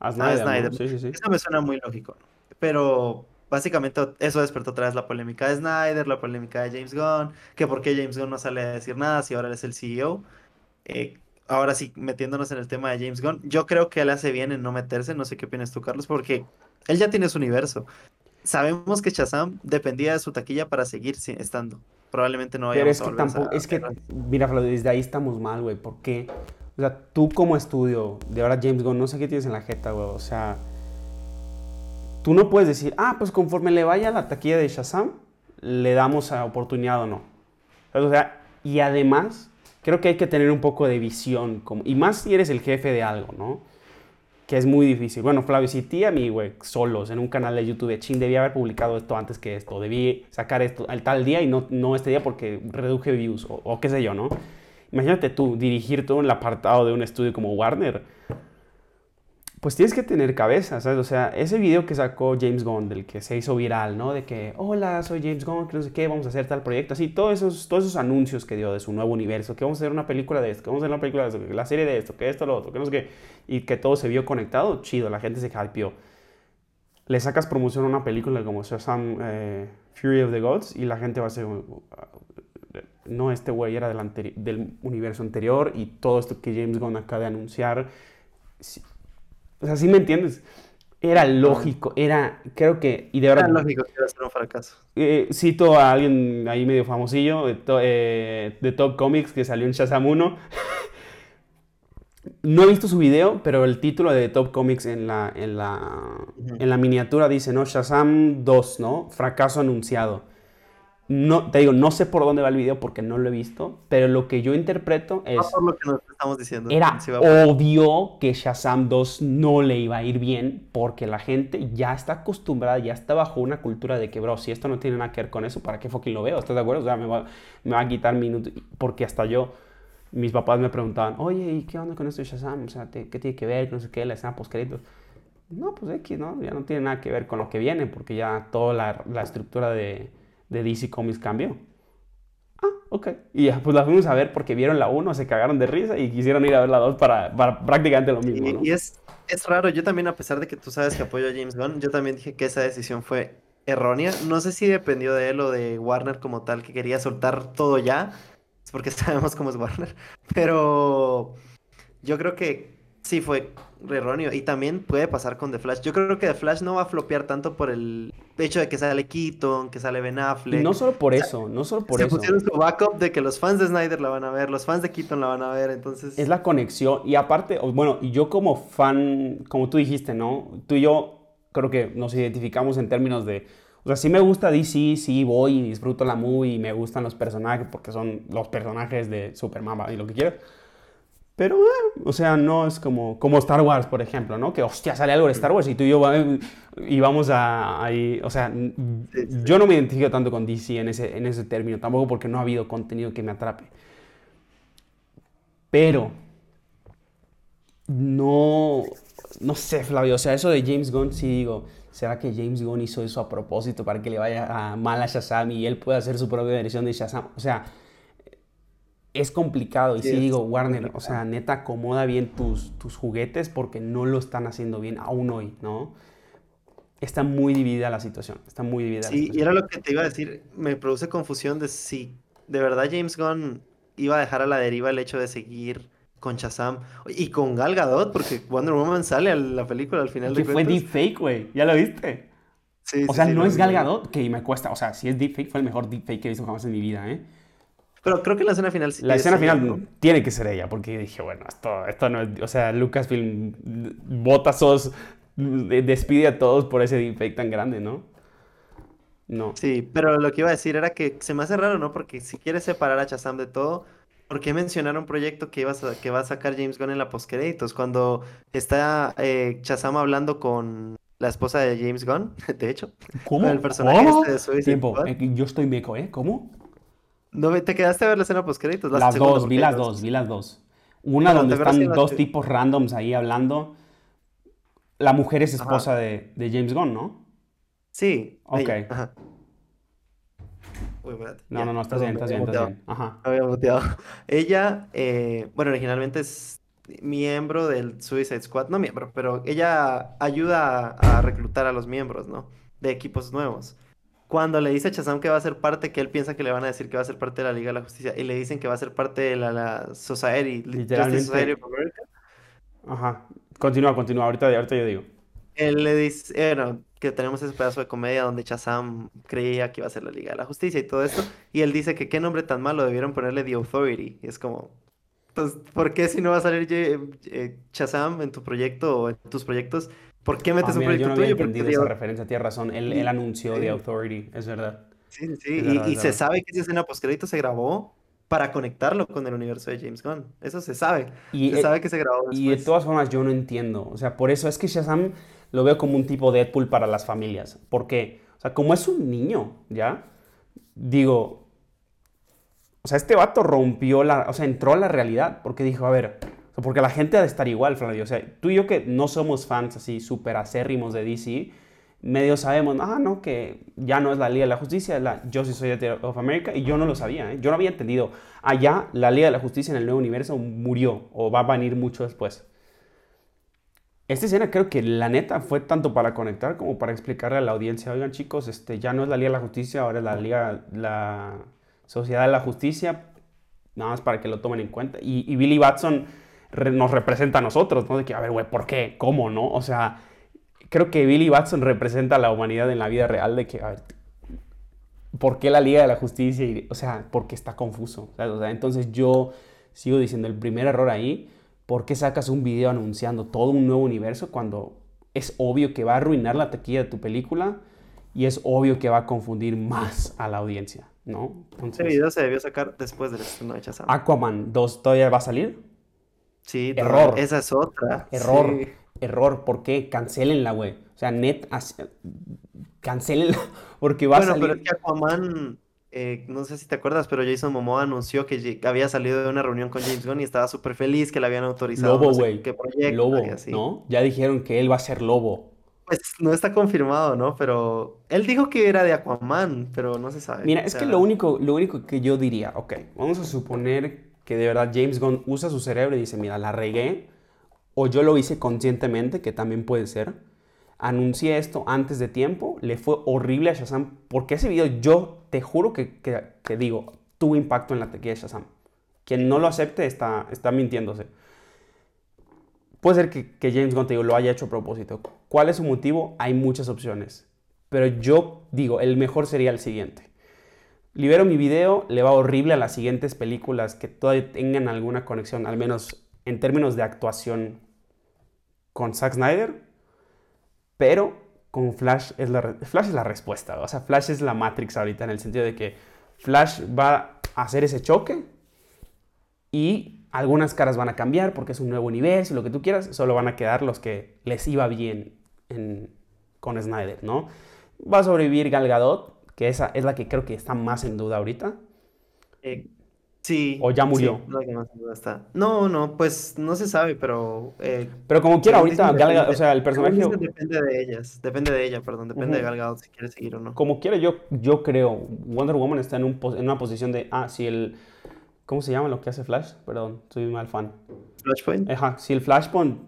a Snyder. Sí, sí, sí. Eso me suena muy lógico. Pero básicamente eso despertó otra vez la polémica de Snyder, la polémica de James Gunn, que por qué James Gunn no sale a decir nada si ahora él es el CEO. Eh, ahora sí, metiéndonos en el tema de James Gunn, yo creo que él hace bien en no meterse, no sé qué opinas tú, Carlos, porque él ya tiene su universo. Sabemos que Shazam dependía de su taquilla para seguir estando. Probablemente no Pero vayamos es que a tampoco, es que, mira, Flavio, desde ahí estamos mal, güey, porque, o sea, tú como estudio, de ahora James Gunn, no sé qué tienes en la jeta, güey, o sea, tú no puedes decir, ah, pues conforme le vaya la taquilla de Shazam, le damos a oportunidad o no. O sea, y además, creo que hay que tener un poco de visión, como, y más si eres el jefe de algo, ¿no? Que es muy difícil. Bueno, Flavio, si ti a mí, güey, solos en un canal de YouTube, chin, debí haber publicado esto antes que esto, debí sacar esto al tal día y no, no este día porque reduje views o, o qué sé yo, ¿no? Imagínate tú dirigir todo el apartado de un estudio como Warner. Pues tienes que tener cabeza, ¿sabes? O sea, ese video que sacó James Gunn, del que se hizo viral, ¿no? De que, hola, soy James Gunn, que no sé qué, vamos a hacer tal proyecto. Así, todos esos, todos esos anuncios que dio de su nuevo universo, que vamos a hacer una película de esto, que vamos a hacer una película de esto, que la serie de esto, que esto, lo otro, que no sé qué. Y que todo se vio conectado, chido, la gente se hypeó. Le sacas promoción a una película como Shazam eh, Fury of the Gods y la gente va a ser... No, este güey era del, del universo anterior y todo esto que James Gunn acaba de anunciar. Sí, o sea, ¿sí me entiendes? Era lógico, era, creo que, y de Era verdad, lógico que iba a ser un fracaso. eh, cito a alguien ahí medio famosillo de, to- eh, de Top Comics que salió en Shazam 1. No he visto su video, pero el título de Top Comics en la, en la, en la miniatura dice, ¿no? Shazam 2, ¿no? Fracaso anunciado. No, te digo, no sé por dónde va el video porque no lo he visto, pero lo que yo interpreto es... Por lo que nos estamos diciendo. Era obvio que Shazam 2 no le iba a ir bien porque la gente ya está acostumbrada, ya está bajo una cultura de que, bro, si esto no tiene nada que ver con eso, ¿para qué fucking lo veo? ¿Estás de acuerdo? O sea, me va, me va a quitar minutos. Porque hasta yo, mis papás me preguntaban, oye, ¿y qué onda con esto de Shazam? O sea, ¿te- ¿qué tiene que ver? No sé qué, la escena post-créditos. No, pues X, ¿no? Ya no tiene nada que ver con lo que viene porque ya toda la, la estructura de, de DC Comics cambió. Ah, ok. Y ya, pues la fuimos a ver porque vieron la 1, se cagaron de risa y quisieron ir a ver la 2 para, para prácticamente lo mismo, ¿no? Y, y es, es raro, yo también, a pesar de que tú sabes que apoyo a James Gunn, yo también dije que esa decisión fue errónea. No sé si dependió de él o de Warner como tal, que quería soltar todo ya. Es porque sabemos cómo es Warner. Pero yo creo que sí fue erróneo. Y también puede pasar con The Flash. Yo creo que The Flash no va a flopear tanto por el hecho de que sale Keaton, que sale Ben Affleck. Y no solo por eso, no solo por se eso. pusieron su backup de que los fans de Snyder la van a ver, los fans de Keaton la van a ver, entonces... Es la conexión. Y aparte, bueno, y yo como fan, como tú dijiste, ¿no? Tú y yo creo que nos identificamos en términos de... O sea, sí me gusta DC, sí voy y disfruto la movie y me gustan los personajes porque son los personajes de Superman y lo que quieras. Pero, eh, o sea, no es como, como Star Wars, por ejemplo, ¿no? Que, hostia, sale algo de Star Wars y tú y yo vamos a ahí... O sea, n- Sí, sí. yo no me identifico tanto con DC en ese, en ese término, tampoco porque no ha habido contenido que me atrape. Pero no, no sé, Flavio, o sea, eso de James Gunn, sí digo, ¿será que James Gunn hizo eso a propósito para que le vaya a mal a Shazam y él pueda hacer su propia versión de Shazam? O sea, es complicado y sí, digo, Warner, o sea, neta, acomoda bien tus, tus juguetes porque no lo están haciendo bien aún hoy, ¿no? Está muy dividida la situación, está muy dividida la Sí, y era lo que te iba a decir, me produce confusión de si de verdad James Gunn iba a dejar a la deriva el hecho de seguir con Shazam y con Gal Gadot, porque Wonder Woman sale a la película al final Que de fue cuentas. deepfake, güey, ¿ya lo viste? Sí, O sí, sea, sí, no es Gal. Gadot, que me cuesta, o sea, si es deepfake, fue el mejor deepfake que he visto jamás en mi vida, ¿eh? Pero creo que la escena final sí La es escena ella, final ¿no? tiene que ser ella, porque dije, bueno, esto, esto no es. O sea, Lucasfilm bota sos, de- despide a todos por ese deepfake tan grande, ¿no? No. Sí, pero lo que iba a decir era que se me hace raro, ¿no? Porque si quieres separar a Shazam de todo, ¿por qué mencionar un proyecto que, ibas a- que va a sacar James Gunn en la postcréditos? Cuando está eh, Shazam hablando con la esposa de James Gunn, de hecho, ¿Cómo? con el personaje ¿Cómo? este de Tiempo, Squad. eh, yo estoy meco, ¿eh? ¿Cómo? ¿No te quedaste a ver la escena postcréditos? La Las segunda, dos, vi las dos, vi las dos. Una Bueno, donde ¿te acuerdas están dos que- tipos randoms ahí hablando. La mujer es esposa de, de James Gunn, ¿no? Sí, Ok. ella, ajá. Uy, espérate, No, ya, no, no, estás bien, estás bien, estás bien. Ajá. Me había muteado. Ella, eh, bueno, originalmente es miembro del Suicide Squad, no miembro, pero ella ayuda a, a reclutar a los miembros, ¿no? De equipos nuevos. Cuando le dice a Shazam que va a ser parte, que él piensa que le van a decir que va a ser parte de la Liga de la Justicia, y le dicen que va a ser parte de la, la Society, Literalmente. Society of America, Ajá. Continúa, continúa. Ahorita, ahorita yo digo. él le dice, eh, bueno, que tenemos ese pedazo de comedia donde Shazam creía que iba a ser la Liga de la Justicia y todo esto, y él dice que qué nombre tan malo debieron ponerle The Authority, y es como, entonces, ¿por qué si no va a salir eh, Shazam en tu proyecto o en tus proyectos, por qué Ah, metes un mira, yo proyecto no había tuyo? Porque entendido esa referencia, tienes razón. Él, él anunció Sí. The Authority, es verdad. Sí, sí, Es y, verdad, y es se sabe que esa escena postcrédito se grabó para conectarlo con el universo de James Gunn, eso se sabe, Y, se eh, sabe que se grabó y de después. todas formas yo no entiendo. O sea, por eso es que Shazam lo veo como un tipo Deadpool para las familias. ¿Por qué? O sea, como es un niño, ¿ya? Digo, o sea, este vato rompió la, o sea, entró a la realidad porque dijo, a ver, porque la gente ha de estar igual, Flavio. O sea, tú y yo que no somos fans así súper acérrimos de DC, medio sabemos, ah, no, que ya no es la Liga de la Justicia, la Justice Society of America, y yo no lo sabía, ¿eh? yo no había entendido. Allá, la Liga de la Justicia en el nuevo universo murió, o va a venir mucho después. Esta escena creo que la neta fue tanto para conectar como para explicarle a la audiencia, oigan chicos, este, ya no es la Liga de la Justicia, ahora es la Liga, la Sociedad de la Justicia, nada más para que lo tomen en cuenta. Y Billy Batson re- nos representa a nosotros, ¿no? De que, a ver, güey, ¿por qué? ¿Cómo, no? O sea, creo que Billy Batson representa a la humanidad en la vida real de que, a ver, ¿por qué la Liga de la Justicia? Y, o sea, porque está confuso. ¿sabes? O sea, entonces yo sigo diciendo, el primer error ahí, ¿por qué sacas un video anunciando todo un nuevo universo cuando es obvio que va a arruinar la taquilla de tu película y es obvio que va a confundir más a la audiencia, ¿no? Entonces, video se debió sacar después del estreno de Shazam. Aquaman 2 todavía va a salir. Sí, error. no, esa es otra. Error, Sí. error, ¿por qué? Cancelenla, güey. O sea, net, cancelenla porque va Bueno, a salir. pero es que Aquaman, eh, no sé si te acuerdas, pero Jason Momoa anunció que había salido de una reunión con James Gunn y estaba súper feliz que le habían autorizado Lobo, no güey. proyecto Lobo, y así. ¿no? Ya dijeron que él va a ser lobo. Pues no está confirmado, ¿no? Pero él dijo que era de Aquaman, pero no se sabe. Mira, O es que lo único, lo único que yo diría, ok, vamos a suponer que de verdad James Gunn usa su cerebro y dice, mira, la regué, o yo lo hice conscientemente, que también puede ser. anuncié esto antes de tiempo, le fue horrible a Shazam, porque ese video yo te juro que, que, digo, tuvo impacto en la tequilla de Shazam. Quien no lo acepte está, está mintiéndose. Puede ser que, que James Gunn te digo, lo haya hecho a propósito. ¿Cuál es su motivo? Hay muchas opciones. Pero yo digo, el mejor sería el siguiente. Libero mi video, le va horrible a las siguientes películas que todavía tengan alguna conexión, al menos en términos de actuación con Zack Snyder, pero con Flash es la, Flash es la respuesta, o sea, Flash es la Matrix ahorita en el sentido de que Flash va a hacer ese choque y algunas caras van a cambiar porque es un nuevo universo lo que tú quieras, solo van a quedar los que les iba bien con Snyder, ¿no? Va a sobrevivir Gal Gadot, que esa es la que creo que está más en duda ahorita. Eh, sí. ¿O ya murió? No, no, pues no se sabe, pero... Eh, pero como quiera ahorita, Gal Gadot, o sea, el personaje... Depende de ellas, depende de ella, perdón, depende de Gal Gadot si quiere seguir o no. Como quiera, yo, yo creo, Wonder Woman está en, un, en una posición de, ah, si el... ¿Cómo se llama lo que hace Flash? Perdón, soy un mal fan. Flashpoint. Ajá, si el Flashpoint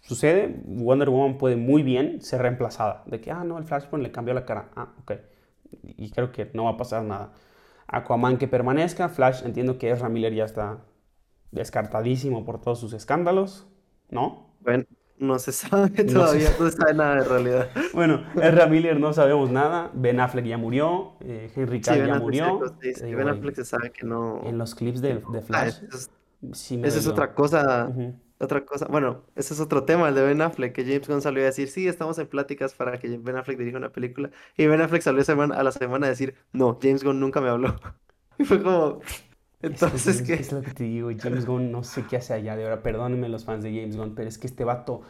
sucede, Wonder Woman puede muy bien ser reemplazada. De que, ah, no, el Flashpoint le cambió la cara. Ah, ok. Y creo que no va a pasar nada. Aquaman que permanezca. Flash, entiendo que Ezra Miller ya está descartadísimo por todos sus escándalos, ¿no? Bueno, no se sabe todavía, no se, sabe nada de realidad. Bueno, Ezra Miller no sabemos nada. Ben Affleck ya murió. Eh, Henry Cavill ya murió. Sí, ben Affleck se sabe que no. En los clips de, de ah, Flash. esa es otra cosa. Otra cosa, bueno, ese es otro tema, el de Ben Affleck, que James Gunn salió a decir, sí, estamos en pláticas para que Ben Affleck dirija una película. Y Ben Affleck salió a la semana a decir, no, James Gunn nunca me habló. Y fue como, entonces, es, ¿qué? Es lo que te digo, James Gunn no sé qué hace allá, de verdad, perdónenme los fans de James Gunn, pero es que este vato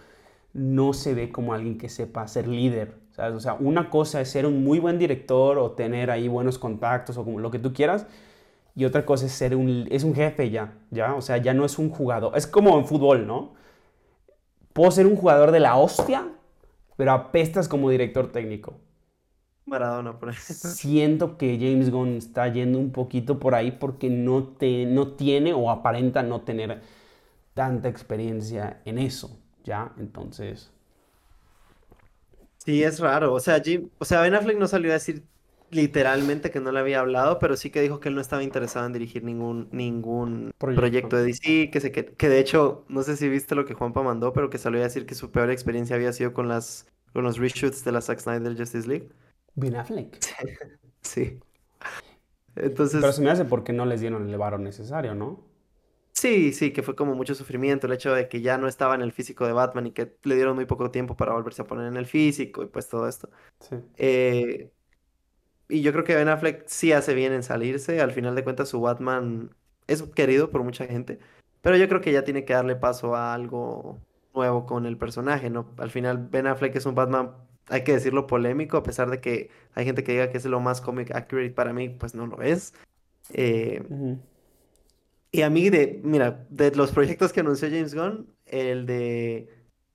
no se ve como alguien que sepa ser líder. O sea, una cosa es ser un muy buen director o tener ahí buenos contactos o como lo que tú quieras, y otra cosa es ser un, es un jefe ya, ¿ya? O sea, ya no es un jugador. Es como en fútbol, ¿no? Puedo ser un jugador de la hostia, pero apestas como director técnico. Maradona, por ejemplo. Siento que James Gunn está yendo un poquito por ahí porque no, te, no tiene o aparenta no tener tanta experiencia en eso, ¿ya? Entonces... Sí, es raro. O sea, Jim, o sea, Ben Affleck no salió a decir literalmente que no le había hablado, pero sí que dijo que él no estaba interesado en dirigir ningún, ningún proyecto. de DC, que, se, que, que, de hecho, no sé si viste lo que Juanpa mandó, pero que salió a decir que su peor experiencia había sido con las con los reshoots de la Zack Snyder Justice League. Ben Affleck. sí. Entonces... Pero se me hace porque no les dieron el varo necesario, ¿no? Sí, sí, que fue como mucho sufrimiento el hecho de que ya no estaba en el físico de Batman y que le dieron muy poco tiempo para volverse a poner en el físico y pues todo esto. Sí. Eh, y yo creo que Ben Affleck sí hace bien en salirse. Al final de cuentas, su Batman es querido por mucha gente. Pero yo creo que ya tiene que darle paso a algo nuevo con el personaje, ¿no? Al final, Ben Affleck es un Batman, hay que decirlo, polémico, a pesar de que hay gente que diga que es lo más comic accurate para mí, pues no lo es. Eh, y a mí, de, mira, de los proyectos que anunció James Gunn, el de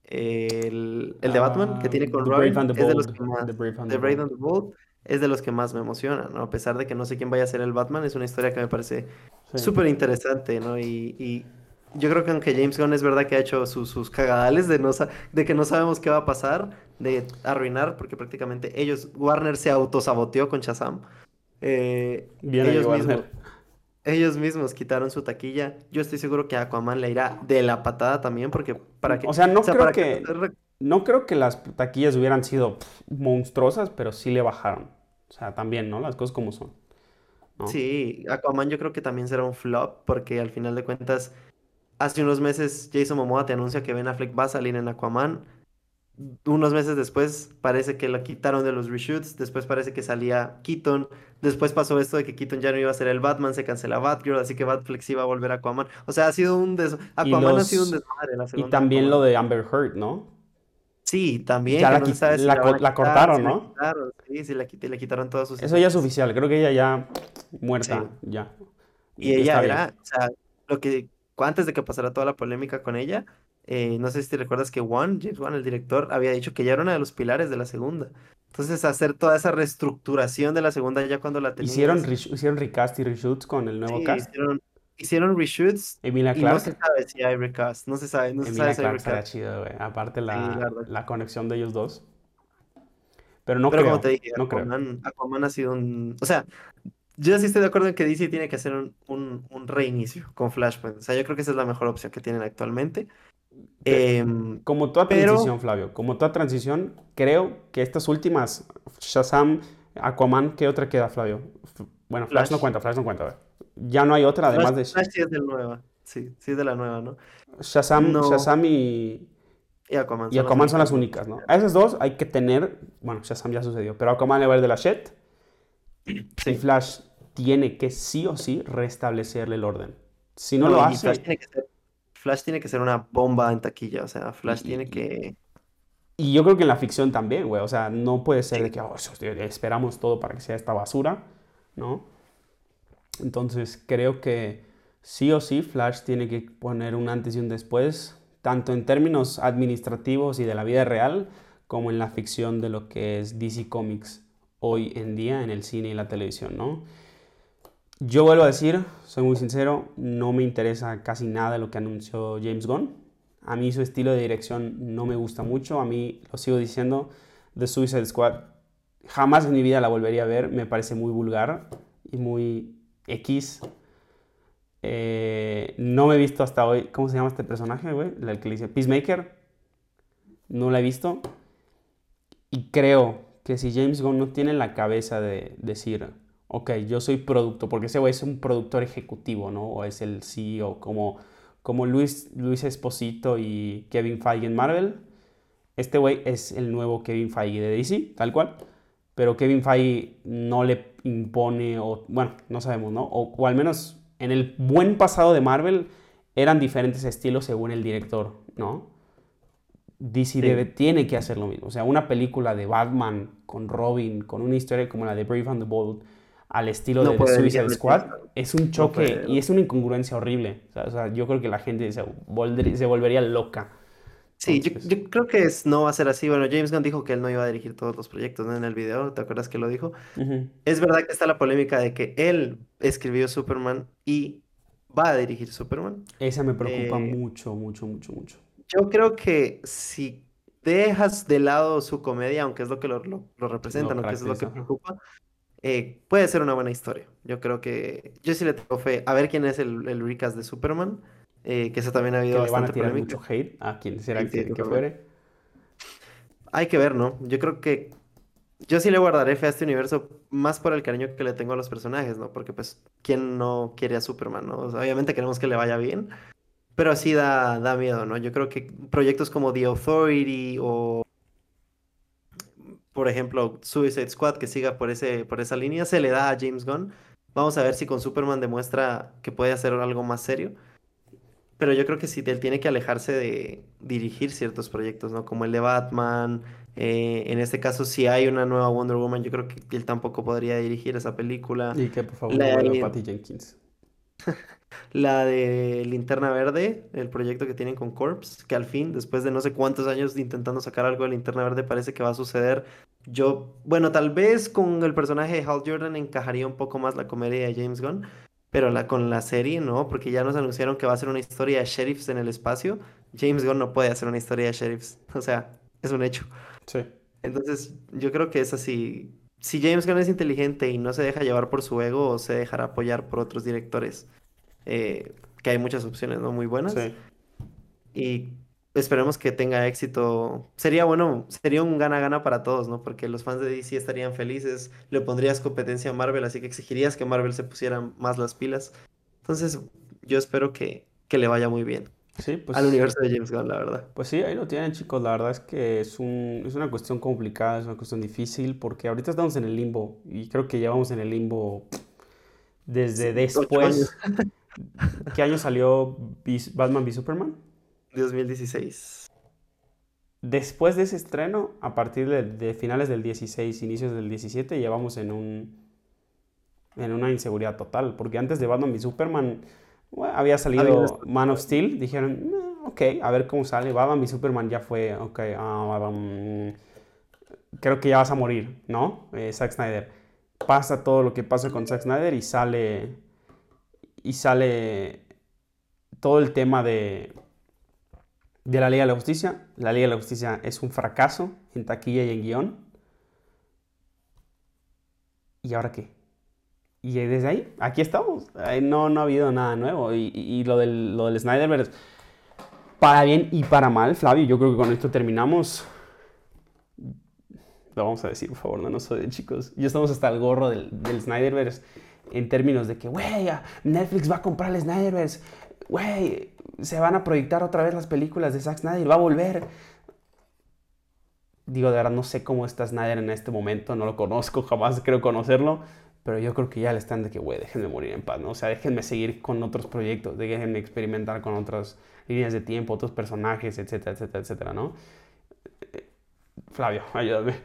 el, de Batman que tiene con Robin es de los que más, The Brave and the Bold es de los que más me emociona, ¿no? A pesar de que no sé quién vaya a ser el Batman, es una historia que me parece súper interesante, ¿no? Y, yo creo que aunque James Gunn es verdad que ha hecho sus cagadales de, no de que no sabemos qué va a pasar, de arruinar, porque prácticamente ellos, Warner se autosaboteó con Shazam. Eh, ellos, mismos, ellos mismos quitaron su taquilla. Yo estoy seguro que a Aquaman le irá de la patada también, porque para que... O sea, no creo que... No creo que las taquillas hubieran sido monstruosas, pero sí le bajaron. O sea, también, ¿no? Las cosas como son. Sí, Aquaman yo creo que también será un flop porque al final de cuentas, hace unos meses Jason Momoa te anuncia que Ben Affleck va a salir en Aquaman. Unos meses después parece que lo quitaron de los reshoots, después parece que salía Keaton, después pasó esto de que Keaton ya no iba a ser el Batman, se cancela Batgirl, así que Batfleck iba a volver a Aquaman. O sea, ha sido un des... Aquaman ha sido un desmadre. La y también lo de Amber Heard, ¿no? Sí, también. Ya la, cortaron, ¿no? sí, sí, le, quitaron todas sus... Eso ya es oficial, creo que ella ya muerta, ya. Y, ella era, o sea, lo que, antes de que pasara toda la polémica con ella, eh, no sé si te recuerdas que Juan, James Wan, el director, había dicho que ya era uno de los pilares de la segunda. Entonces, hacer toda esa reestructuración de la segunda ya cuando la tenías... ¿Hicieron, hicieron recast y reshoots con el nuevo cast? Hicieron, hicieron reshoots Emilia y no se sabe si hay recast. No se sabe, no se sabe si hay recast. chido, güey. Aparte Sí, la, conexión de ellos dos. Pero no Pero como creo, te dije, no creo. Aquaman, ha sido un... O sea, yo sí estoy de acuerdo en que DC tiene que hacer un, un, un reinicio con Flashpoint. O sea, yo creo que esa es la mejor opción que tienen actualmente. Em, Como toda pero- transición, Flavio, como toda transición, creo que estas últimas, Shazam, Aquaman, ¿qué otra queda, Flavio? Bueno, Flash, Flash. no cuenta, Flash no cuenta, güey. Ya no hay otra, además de Flash, Flash sí es de la nueva. Sí, sí es de la nueva, ¿no? Shazam, No. Shazam y, Y Aquaman. y son las Aquaman son las únicas. ¿no? A esas dos hay que tener, bueno, Shazam ya sucedió, pero Aquaman le va a ir de la y Sí. Flash tiene que sí o sí restablecerle el orden. Si no No, lo y hace, Flash tiene que ser, Flash tiene que ser una bomba en taquilla. O sea, Flash Y- tiene que... Y yo creo que en la ficción también, güey. O sea, no puede ser de que "Oh, esperamos todo para que sea esta basura, ¿no? Entonces creo que sí o sí Flash tiene que poner un antes y un después, tanto en términos administrativos y de la vida real, como en la ficción de lo que es DC Comics hoy en día en el cine y la televisión, ¿no? Yo vuelvo a decir, soy muy sincero, no me interesa casi nada lo que anunció James Gunn. A mí su estilo de dirección no me gusta mucho. A mí, lo sigo diciendo, The Suicide Squad jamás en mi vida la volvería a ver. Me parece muy vulgar y muy X. Eh, no me he visto hasta hoy. ¿Cómo se llama este personaje, güey? El que le dice Peacemaker. No la he visto. Y creo que si James Gunn no tiene la cabeza de decir, ok, yo soy producto, porque ese güey es un productor ejecutivo, ¿no? O es el CEO, como, como Luis, Luis Esposito y Kevin Feige en Marvel. Este güey es el nuevo Kevin Feige de DC, tal cual. Pero Kevin Feige no le impone, o bueno, no sabemos, ¿no? O, o al menos en el buen pasado de Marvel eran diferentes estilos según el director, ¿no? DC Sí. debe, tiene que hacer lo mismo. O sea, una película de Batman con Robin, con una historia como la de Brave and the Bold, al estilo No de puede Suicide Squad, es un choque puede. y es una incongruencia horrible. O sea, o sea, yo creo que la gente se volvería loca. Sí, yo, Entonces- yo creo que es, no va a ser así. Bueno, James Gunn dijo que él no iba a dirigir todos los proyectos, ¿no? En el video, ¿te acuerdas que lo dijo? Ujú. Es verdad que está la polémica de que él escribió Superman y va a dirigir Superman. Esa me preocupa Eh, mucho, mucho, mucho, mucho. Yo creo que si dejas de lado su comedia, aunque es lo que lo, lo, lo representa. Que eso es lo que caracteriza, ajá. preocupa, eh, puede ser una buena historia. Yo creo que yo sí le tengo fe. A ver quién es el, el recast de Superman, eh, que eso también ha Que habido le van a bastante tirar polémica. mucho hate a quien Sí, que, sí, que totalmente. fuere. Hay que ver, ¿no? Yo creo que yo sí le guardaré fe a este universo más por el cariño que le tengo a los personajes, ¿no? Porque pues, ¿quién no quiere a Superman, no? O sea, obviamente queremos que le vaya bien, pero sí da, da miedo, ¿no? Yo creo que proyectos como The Authority o, por ejemplo, Suicide Squad, que siga por ese, por esa línea, se le da a James Gunn. Vamos a ver si con Superman demuestra que puede hacer algo más serio. Pero yo creo que sí, él tiene que alejarse de dirigir ciertos proyectos, ¿no? Como el de Batman. eh, en este caso, si hay una nueva Wonder Woman, yo creo que él tampoco podría dirigir esa película. Y que por favor La alien. Patty Jenkins. La de Linterna Verde, el proyecto que tienen con Corps, que al fin, después de no sé cuántos años de intentando sacar algo de Linterna Verde, parece que va a suceder. Yo, bueno, tal vez con el personaje de Hal Jordan encajaría un poco más la comedia de James Gunn, pero la, con la serie, ¿no? Porque ya nos anunciaron que va a ser una historia de sheriffs en el espacio. James Gunn no puede hacer una historia de sheriffs, o sea, es un hecho. Sí. Entonces, yo creo que es así. Si James Gunn es inteligente y no se deja llevar por su ego o se dejará apoyar por otros directores, eh, que hay muchas opciones, ¿no? Muy buenas. Sí. Y esperemos que tenga éxito. Sería bueno, sería un gana-gana para todos, ¿no? Porque los fans de DC estarían felices, le pondrías competencia a Marvel, así que exigirías que Marvel se pusiera más las pilas. Entonces, yo espero que, que le vaya muy bien Sí, pues, al universo de James Gunn, la verdad. pues sí, ahí lo tienen, chicos. La verdad es que es un, es una cuestión complicada, es una cuestión difícil, porque ahorita estamos en el limbo y creo que llevamos en el limbo desde después. ¿Qué año salió Batman v Superman? 2016. Después de ese estreno, a partir de, de finales del 16, inicios del 17, llevamos en un en una inseguridad total, porque antes de Batman v Superman bueno, había Había salido Man of Steel, dijeron, "Eh, ok, a ver cómo sale, Batman v Superman ya fue, ok, ah, creo que ya vas a morir, ¿no? Eh, Zack Snyder. Pasa todo lo que pasa con Zack Snyder y sale y sale todo el tema de, de la Liga de la Justicia. La Liga de la Justicia es un fracaso en taquilla y en guion. ¿Y ahora qué? Y desde ahí, aquí estamos. No, no ha habido nada nuevo. Y, lo, del, lo del para bien y para mal, Flavio, yo creo que con esto terminamos. Lo vamos a decir, por favor, no nos chicos. Ya estamos hasta el gorro del, del Snyderverse en términos de que, güey, Netflix va a comprar el Snyderverse. Güey, se van a proyectar otra vez las películas de Zack Snyder, va a volver. Digo, de verdad, no sé cómo está Snyder en este momento, no lo conozco, jamás creo conocerlo, pero yo creo que ya le están de que, güey, déjenme morir en paz, ¿no? O sea, déjenme seguir con otros proyectos, déjenme experimentar con otras líneas de tiempo, otros personajes, etcétera, etcétera, etcétera, ¿no? Flavio, ayúdame.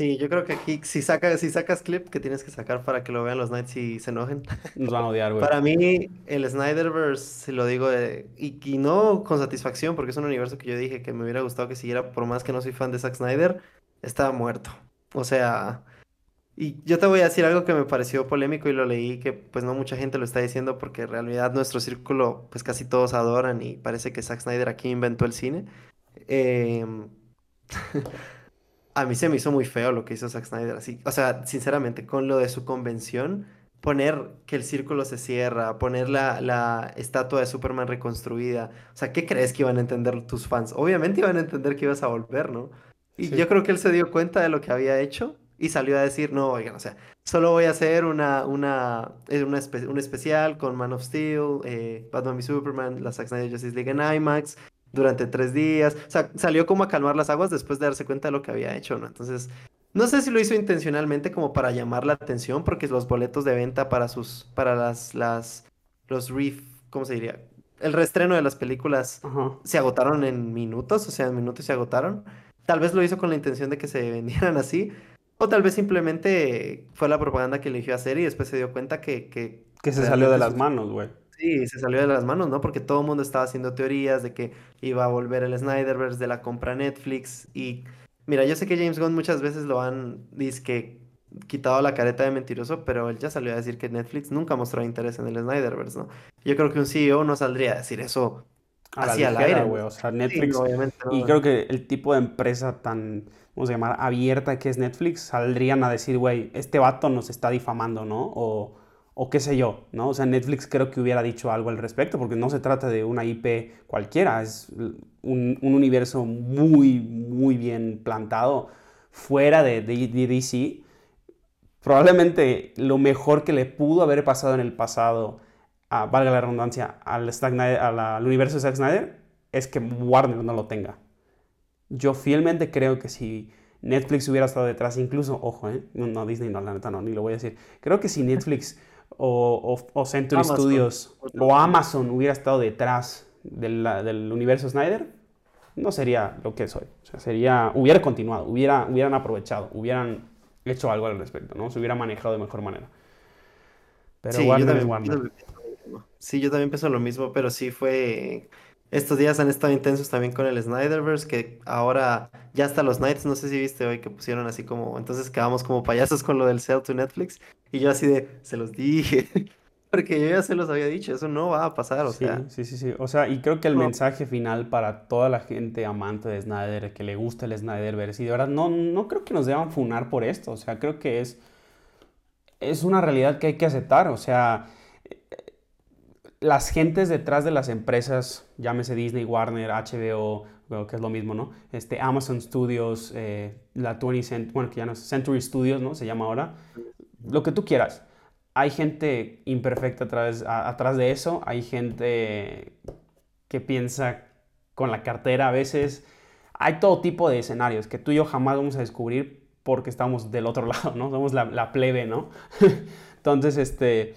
Sí, yo creo que aquí, si, sacas, si sacas clip que tienes que sacar para que lo vean los Knights y se enojen. Nos van a odiar, güey. Para mí, el Snyderverse, si lo digo, y, y, no con satisfacción, porque es un universo que yo dije que me hubiera gustado que siguiera, por más que no soy fan de Zack Snyder, estaba muerto. O sea, y yo te voy a decir algo que me pareció polémico y lo leí, que pues no mucha gente lo está diciendo, porque en realidad nuestro círculo, pues casi todos adoran y parece que Zack Snyder aquí inventó el cine. Eh... a mí se me hizo muy feo lo que hizo Zack Snyder así. O sea, sinceramente, con lo de su convención, poner que el círculo se cierra, poner la, la estatua de Superman reconstruida. O sea, ¿qué crees que iban a entender tus fans? Obviamente iban a entender que ibas a volver, ¿no? Y yo creo que él se dio cuenta de lo que había hecho y salió a decir, no, oigan, o sea, solo voy a hacer una, una, una un especial con Man of Steel, eh, Batman y Superman, la Zack Snyder Justice League en IMAX, durante tres días. O sea, salió como a calmar las aguas después de darse cuenta de lo que había hecho, ¿no? Entonces, no sé si lo hizo intencionalmente como para llamar la atención, porque los boletos de venta para sus, para las, las, los reef, ¿cómo se diría? El reestreno de las películas se agotaron en minutos, o sea, en minutos se agotaron. Tal vez lo hizo con la intención de que se vendieran así, o tal vez simplemente fue la propaganda que eligió hacer y después se dio cuenta que... Que, que se salió de las manos, güey. Sí, se salió de las manos, ¿no? Porque todo el mundo estaba haciendo teorías de que iba a volver el Snyderverse de la compra Netflix. Y mira, yo sé que James Gunn muchas veces lo han que quitado la careta de mentiroso, pero él ya salió a decir que Netflix nunca mostró interés en el Snyderverse, ¿no? Yo creo que un CEO no saldría a decir eso hacia el aire. güey. O sea, Netflix. y creo que el tipo de empresa tan, vamos a llamar, abierta que es Netflix, saldrían a decir, güey, este vato nos está difamando, ¿no? O o qué sé yo, ¿no? O sea, Netflix creo que hubiera dicho algo al respecto, porque no se trata de una IP cualquiera, es un, universo muy, muy bien plantado fuera de, DC. Probablemente lo mejor que le pudo haber pasado en el pasado, a, valga la redundancia, al, al universo de Zack Snyder, es que Warner no lo tenga. Yo fielmente creo que si Netflix hubiera estado detrás, incluso, ojo, ¿eh? no Disney, no, la neta no, ni lo voy a decir. Creo que si Netflix o, o, Century Studios o Amazon hubiera estado detrás del universo Snyder, no sería lo que soy. O sea, sería, hubiera continuado, hubiera, hubieran aprovechado, hubieran hecho algo al respecto, ¿no? Se hubiera manejado de mejor manera. Pero sí, Warner es Warner. sí, yo también pienso lo mismo, pero sí fue estos días han estado intensos también con el Snyderverse, que ahora ya hasta los Nights, no sé si viste hoy que pusieron así como, entonces quedamos como payasos con lo del sell to Netflix, y yo así de, se los dije, porque yo ya se los había dicho, eso no va a pasar, o sí, sea. Sí, sí, sí, o sea, y creo que el mensaje final para toda la gente amante de Snyder, que le gusta el Snyderverse, y de verdad no, no creo que nos deban funar por esto, o sea, creo que es, es una realidad que hay que aceptar, o sea las gentes detrás de las empresas, llámese Disney, Warner, HBO, que es lo mismo, ¿no? Este, Amazon Studios, eh, la 20 Cent bueno, que ya no Century Studios, ¿no? Se llama ahora. Lo que tú quieras. Hay gente imperfecta atrás, atrás de eso, hay gente que piensa con la cartera a veces. Hay todo tipo de escenarios que tú y yo jamás vamos a descubrir porque estamos del otro lado, ¿no? Somos la, la plebe, ¿no? Entonces, este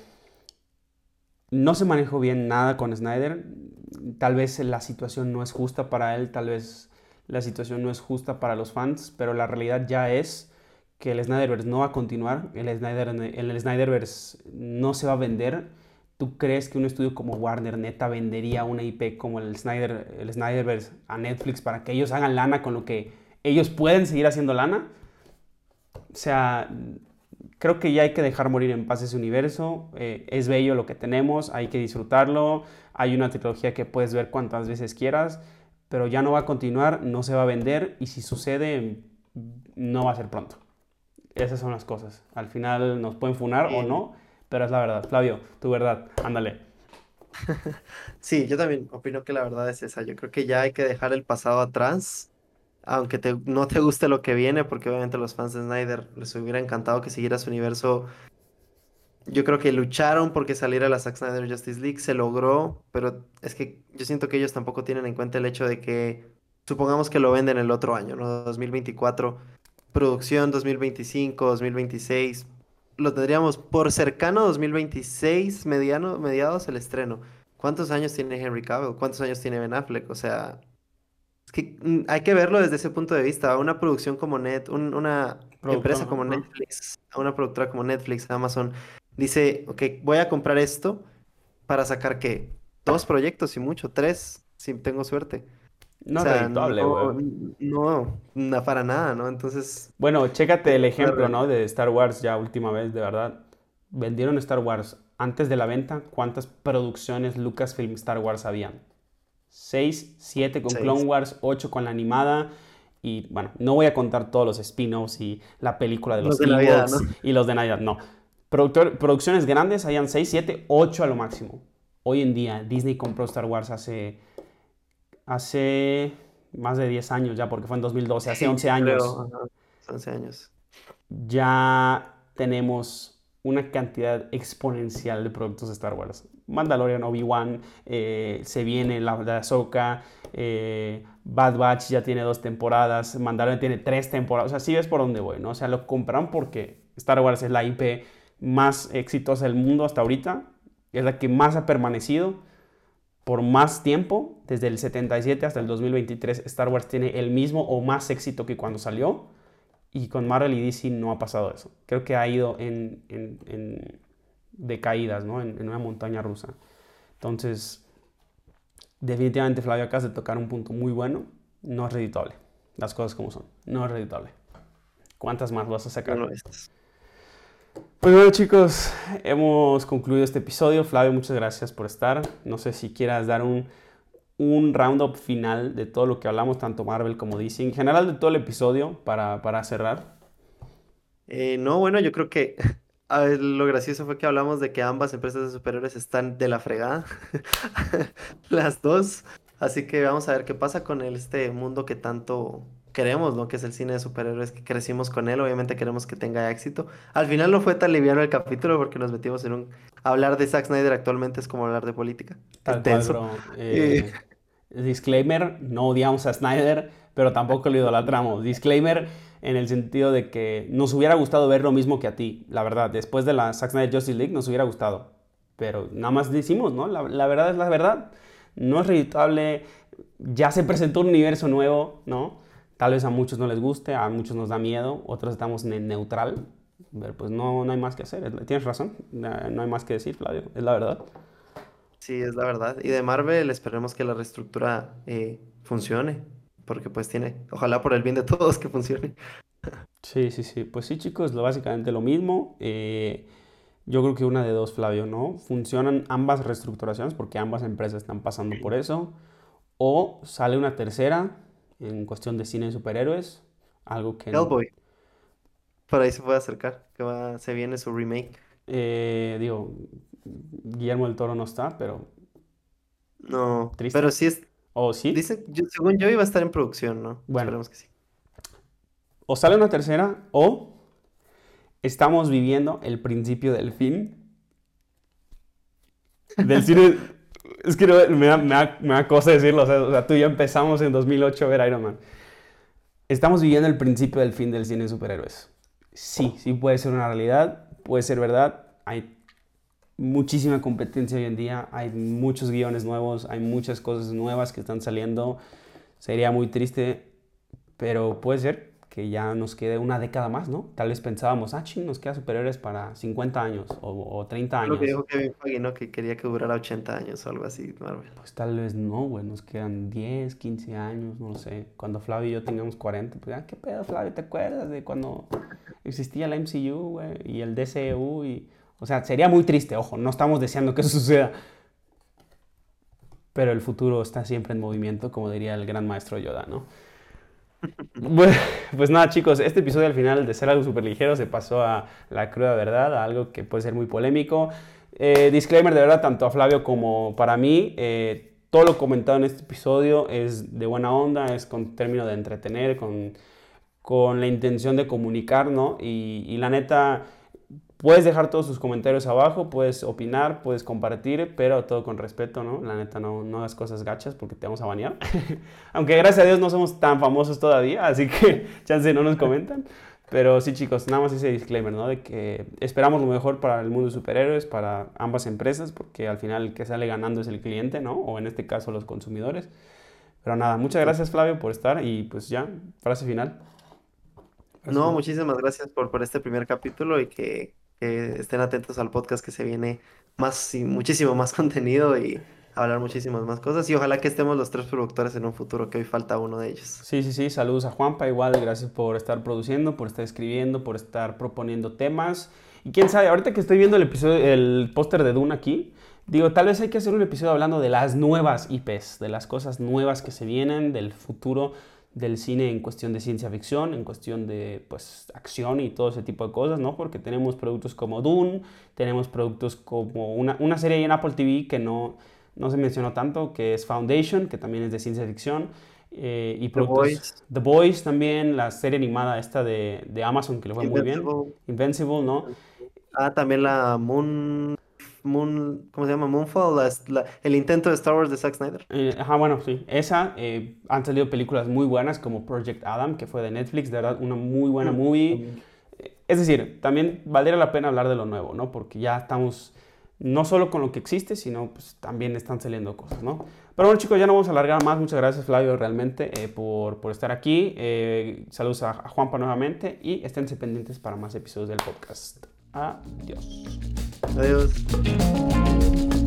no se manejó bien nada con Snyder. Tal vez la situación no es justa para él, tal vez la situación no es justa para los fans, pero la realidad ya es que el Snyderverse no va a continuar, el, Snyder, el Snyderverse no se va a vender. ¿Tú crees que un estudio como Warner neta vendería una IP como el, Snyder, el Snyderverse a Netflix para que ellos hagan lana con lo que ellos pueden seguir haciendo lana? O sea, creo que ya hay que dejar morir en paz ese universo. Eh, es bello lo que tenemos, hay que disfrutarlo. Hay una trilogía que puedes ver cuantas veces quieras, pero ya no va a continuar, no se va a vender y si sucede, no va a ser pronto. Esas son las cosas. Al final nos pueden funar o no, pero es la verdad. Flavio, tu verdad, ándale. Sí, yo también opino que la verdad es esa. Yo creo que ya hay que dejar el pasado atrás, aunque no te guste lo que viene, porque obviamente los fans de Snyder les hubiera encantado que siguiera su universo. Yo creo que lucharon porque saliera la Zack Snyder Justice League, se logró, pero es que yo siento que ellos tampoco tienen en cuenta el hecho de que, supongamos que lo venden el otro año, ¿no? 2024, producción 2025, 2026, lo tendríamos por cercano 2026, mediano, mediados el estreno. ¿Cuántos años tiene Henry Cavill? ¿Cuántos años tiene Ben Affleck? O sea, que mm, hay que verlo desde ese punto de vista. Una producción como Net, una empresa como Netflix, una productora como Netflix, Amazon, dice, ok, voy a comprar esto para sacar qué? Dos proyectos y mucho, tres, si tengo suerte. No es redituable, güey. No, no, para nada, ¿no? Entonces. Bueno, chécate el ejemplo, ¿no? De Star Wars ya última vez, de verdad. Vendieron Star Wars antes de la venta. ¿Cuántas producciones Lucasfilm Star Wars habían? Seis, siete con Clone Wars, ocho con la animada. Y bueno, no voy a contar todos los spin-offs y la película de los, los y los de Navidad, no. producciones grandes, habían seis, siete, ocho a lo máximo. Hoy en día, Disney compró Star Wars hace hace más de 10 años ya, porque fue en 2012, hace 11 años. 11 años. Ya tenemos una cantidad exponencial de productos de Star Wars. Mandalorian, Obi-Wan, eh, se viene la de Ahsoka, eh, Bad Batch ya tiene dos temporadas, Mandalorian tiene tres temporadas, o sea, sí ves por dónde voy, ¿no? O sea, lo compraron porque Star Wars es la IP más exitosa del mundo hasta ahorita, es la que más ha permanecido por más tiempo, desde el 77 hasta el 2023, Star Wars tiene el mismo o más éxito que cuando salió. Y con Marvel y DC no ha pasado eso. Creo que ha ido en, en, en decaídas, ¿no? En, una montaña rusa. Entonces, definitivamente Flavio acá de tocar un punto muy bueno. No es reditable. Las cosas como son. No es reditable. ¿Cuántas más vas a sacar? No, pues bueno chicos, hemos concluido este episodio. Flavio, muchas gracias por estar. No sé si quieras dar un, un roundup final de todo lo que hablamos, tanto Marvel como DC, en general de todo el episodio para, para cerrar. Eh, no, bueno, yo creo que lo gracioso fue que hablamos de que ambas empresas de superhéroes están de la fregada, las dos. Así que vamos a ver qué pasa con este mundo que tanto queremos, ¿no? Que es el cine de superhéroes, que crecimos con él, obviamente queremos que tenga éxito. Al final no fue tan liviano el capítulo porque nos metimos en un... Hablar de Zack Snyder actualmente es como hablar de política. Eh, disclaimer, no odiamos a Snyder, pero tampoco lo idolatramos. Disclaimer en el sentido de que nos hubiera gustado ver lo mismo que a ti, la verdad. Después de la Zack Snyder Justice League nos hubiera gustado. Pero nada más decimos, ¿no? La, la verdad es la verdad. No es reditable. Ya se presentó un universo nuevo, ¿no? Tal vez a muchos no les guste, a muchos nos da miedo, otros estamos en neutral, pero pues no, no hay más que hacer. Tienes razón, no hay más que decir, Flavio, es la verdad. Sí, es la verdad. Y de Marvel esperemos que la reestructura eh, funcione, porque pues tiene, ojalá por el bien de todos que funcione. Sí, sí, sí. Pues sí, chicos, lo, básicamente lo mismo. Eh, yo creo que una de dos, Flavio, ¿no? Funcionan ambas reestructuraciones porque ambas empresas están pasando por eso. O sale una tercera en cuestión de cine de superhéroes. Algo que... Hellboy. Por ahí se puede acercar, que va, se viene su remake. Eh, digo, Guillermo del Toro no está, pero... No, pero sí es... ¿O sí? Dicen, según yo iba a estar en producción, ¿no? Bueno. Esperemos que sí. O sale una tercera, o estamos viviendo el principio del fin del cine es que me, da, cosa decirlo. O sea, tú y yo empezamos en 2008 a ver Iron Man. Estamos viviendo el principio del fin del cine de superhéroes. Sí, sí puede ser una realidad, puede ser verdad. Hay muchísima competencia hoy en día, hay muchos guiones nuevos, hay muchas cosas nuevas que están saliendo. Sería muy triste, pero puede ser que ya nos quede una década más, ¿no? Tal vez pensábamos, ah, ching, nos queda superiores para 50 años o, 30 años. Lo que dijo Kevin Feige, ¿no? Que quería que durara 80 años o algo así, Marvel. Pues tal vez no, güey, nos quedan 10, 15 años, no sé. Cuando Flavio y yo tengamos 40, pues, ah, ¿qué pedo, Flavio? ¿Te acuerdas de cuando existía la MCU, güey, y el DCU, y... O sea, sería muy triste, ojo, no estamos deseando que eso suceda. Pero el futuro está siempre en movimiento, como diría el gran maestro Yoda, ¿no? Pues nada, chicos, este episodio al final de ser algo súper ligero se pasó a la cruda verdad, a algo que puede ser muy polémico. Eh, disclaimer de verdad, tanto a Flavio como para mí, eh, todo lo comentado en este episodio es de buena onda, es con término de entretener, con, con la intención de comunicar, ¿no? Y la neta Puedes dejar todos tus comentarios abajo, puedes opinar, puedes compartir, pero todo con respeto, ¿no? La neta, no, no hagas cosas gachas porque te vamos a banear. Aunque gracias a Dios no somos tan famosos todavía, así que chance no nos comentan. Pero sí, chicos, nada más ese disclaimer, ¿no? De que esperamos lo mejor para el mundo de superhéroes, para ambas empresas, porque al final el que sale ganando es el cliente, ¿no? O en este caso los consumidores. Pero nada, muchas gracias Flavio por estar y pues ya, frase final. No, muchísimas gracias por, por este primer capítulo y que estén atentos al podcast que se viene más y muchísimo más contenido y hablar muchísimas más cosas y ojalá que estemos los tres productores en un futuro, que hoy falta uno de ellos. Sí, sí, sí, saludos a Juanpa, igual, gracias por estar produciendo, por estar escribiendo, por estar proponiendo temas. Y quién sabe, ahorita que estoy viendo el episodio, el póster de Dune aquí, digo, tal vez hay que hacer un episodio hablando de las nuevas IPs, de las cosas nuevas que se vienen, del futuro del cine en cuestión de ciencia ficción, en cuestión de pues acción y todo ese tipo de cosas, ¿no? Porque tenemos productos como Dune, tenemos productos como una, una serie en Apple TV que no, no se mencionó tanto, que es Foundation, que también es de ciencia ficción, eh, y productos, The Boys. The Boys también, la serie animada esta de, de Amazon que le fue muy bien, Invincible, ¿no? Ah, también la Moon Moon, ¿cómo se llama? Moonfall, el intento de Star Wars de Zack Snyder. Eh, ajá, bueno, sí. Esa, eh, han salido películas muy buenas como Project Adam, que fue de Netflix, de verdad, una muy buena mm, movie. Es decir, también valdría la pena hablar de lo nuevo, ¿no? Porque ya estamos, no solo con lo que existe, sino pues también están saliendo cosas, ¿no? Pero bueno, chicos, ya no vamos a alargar más. Muchas gracias, Flavio, realmente, eh, por, por, estar aquí. saludos a, a Juanpa nuevamente y esténse pendientes para más episodios del podcast. Adiós. Adiós.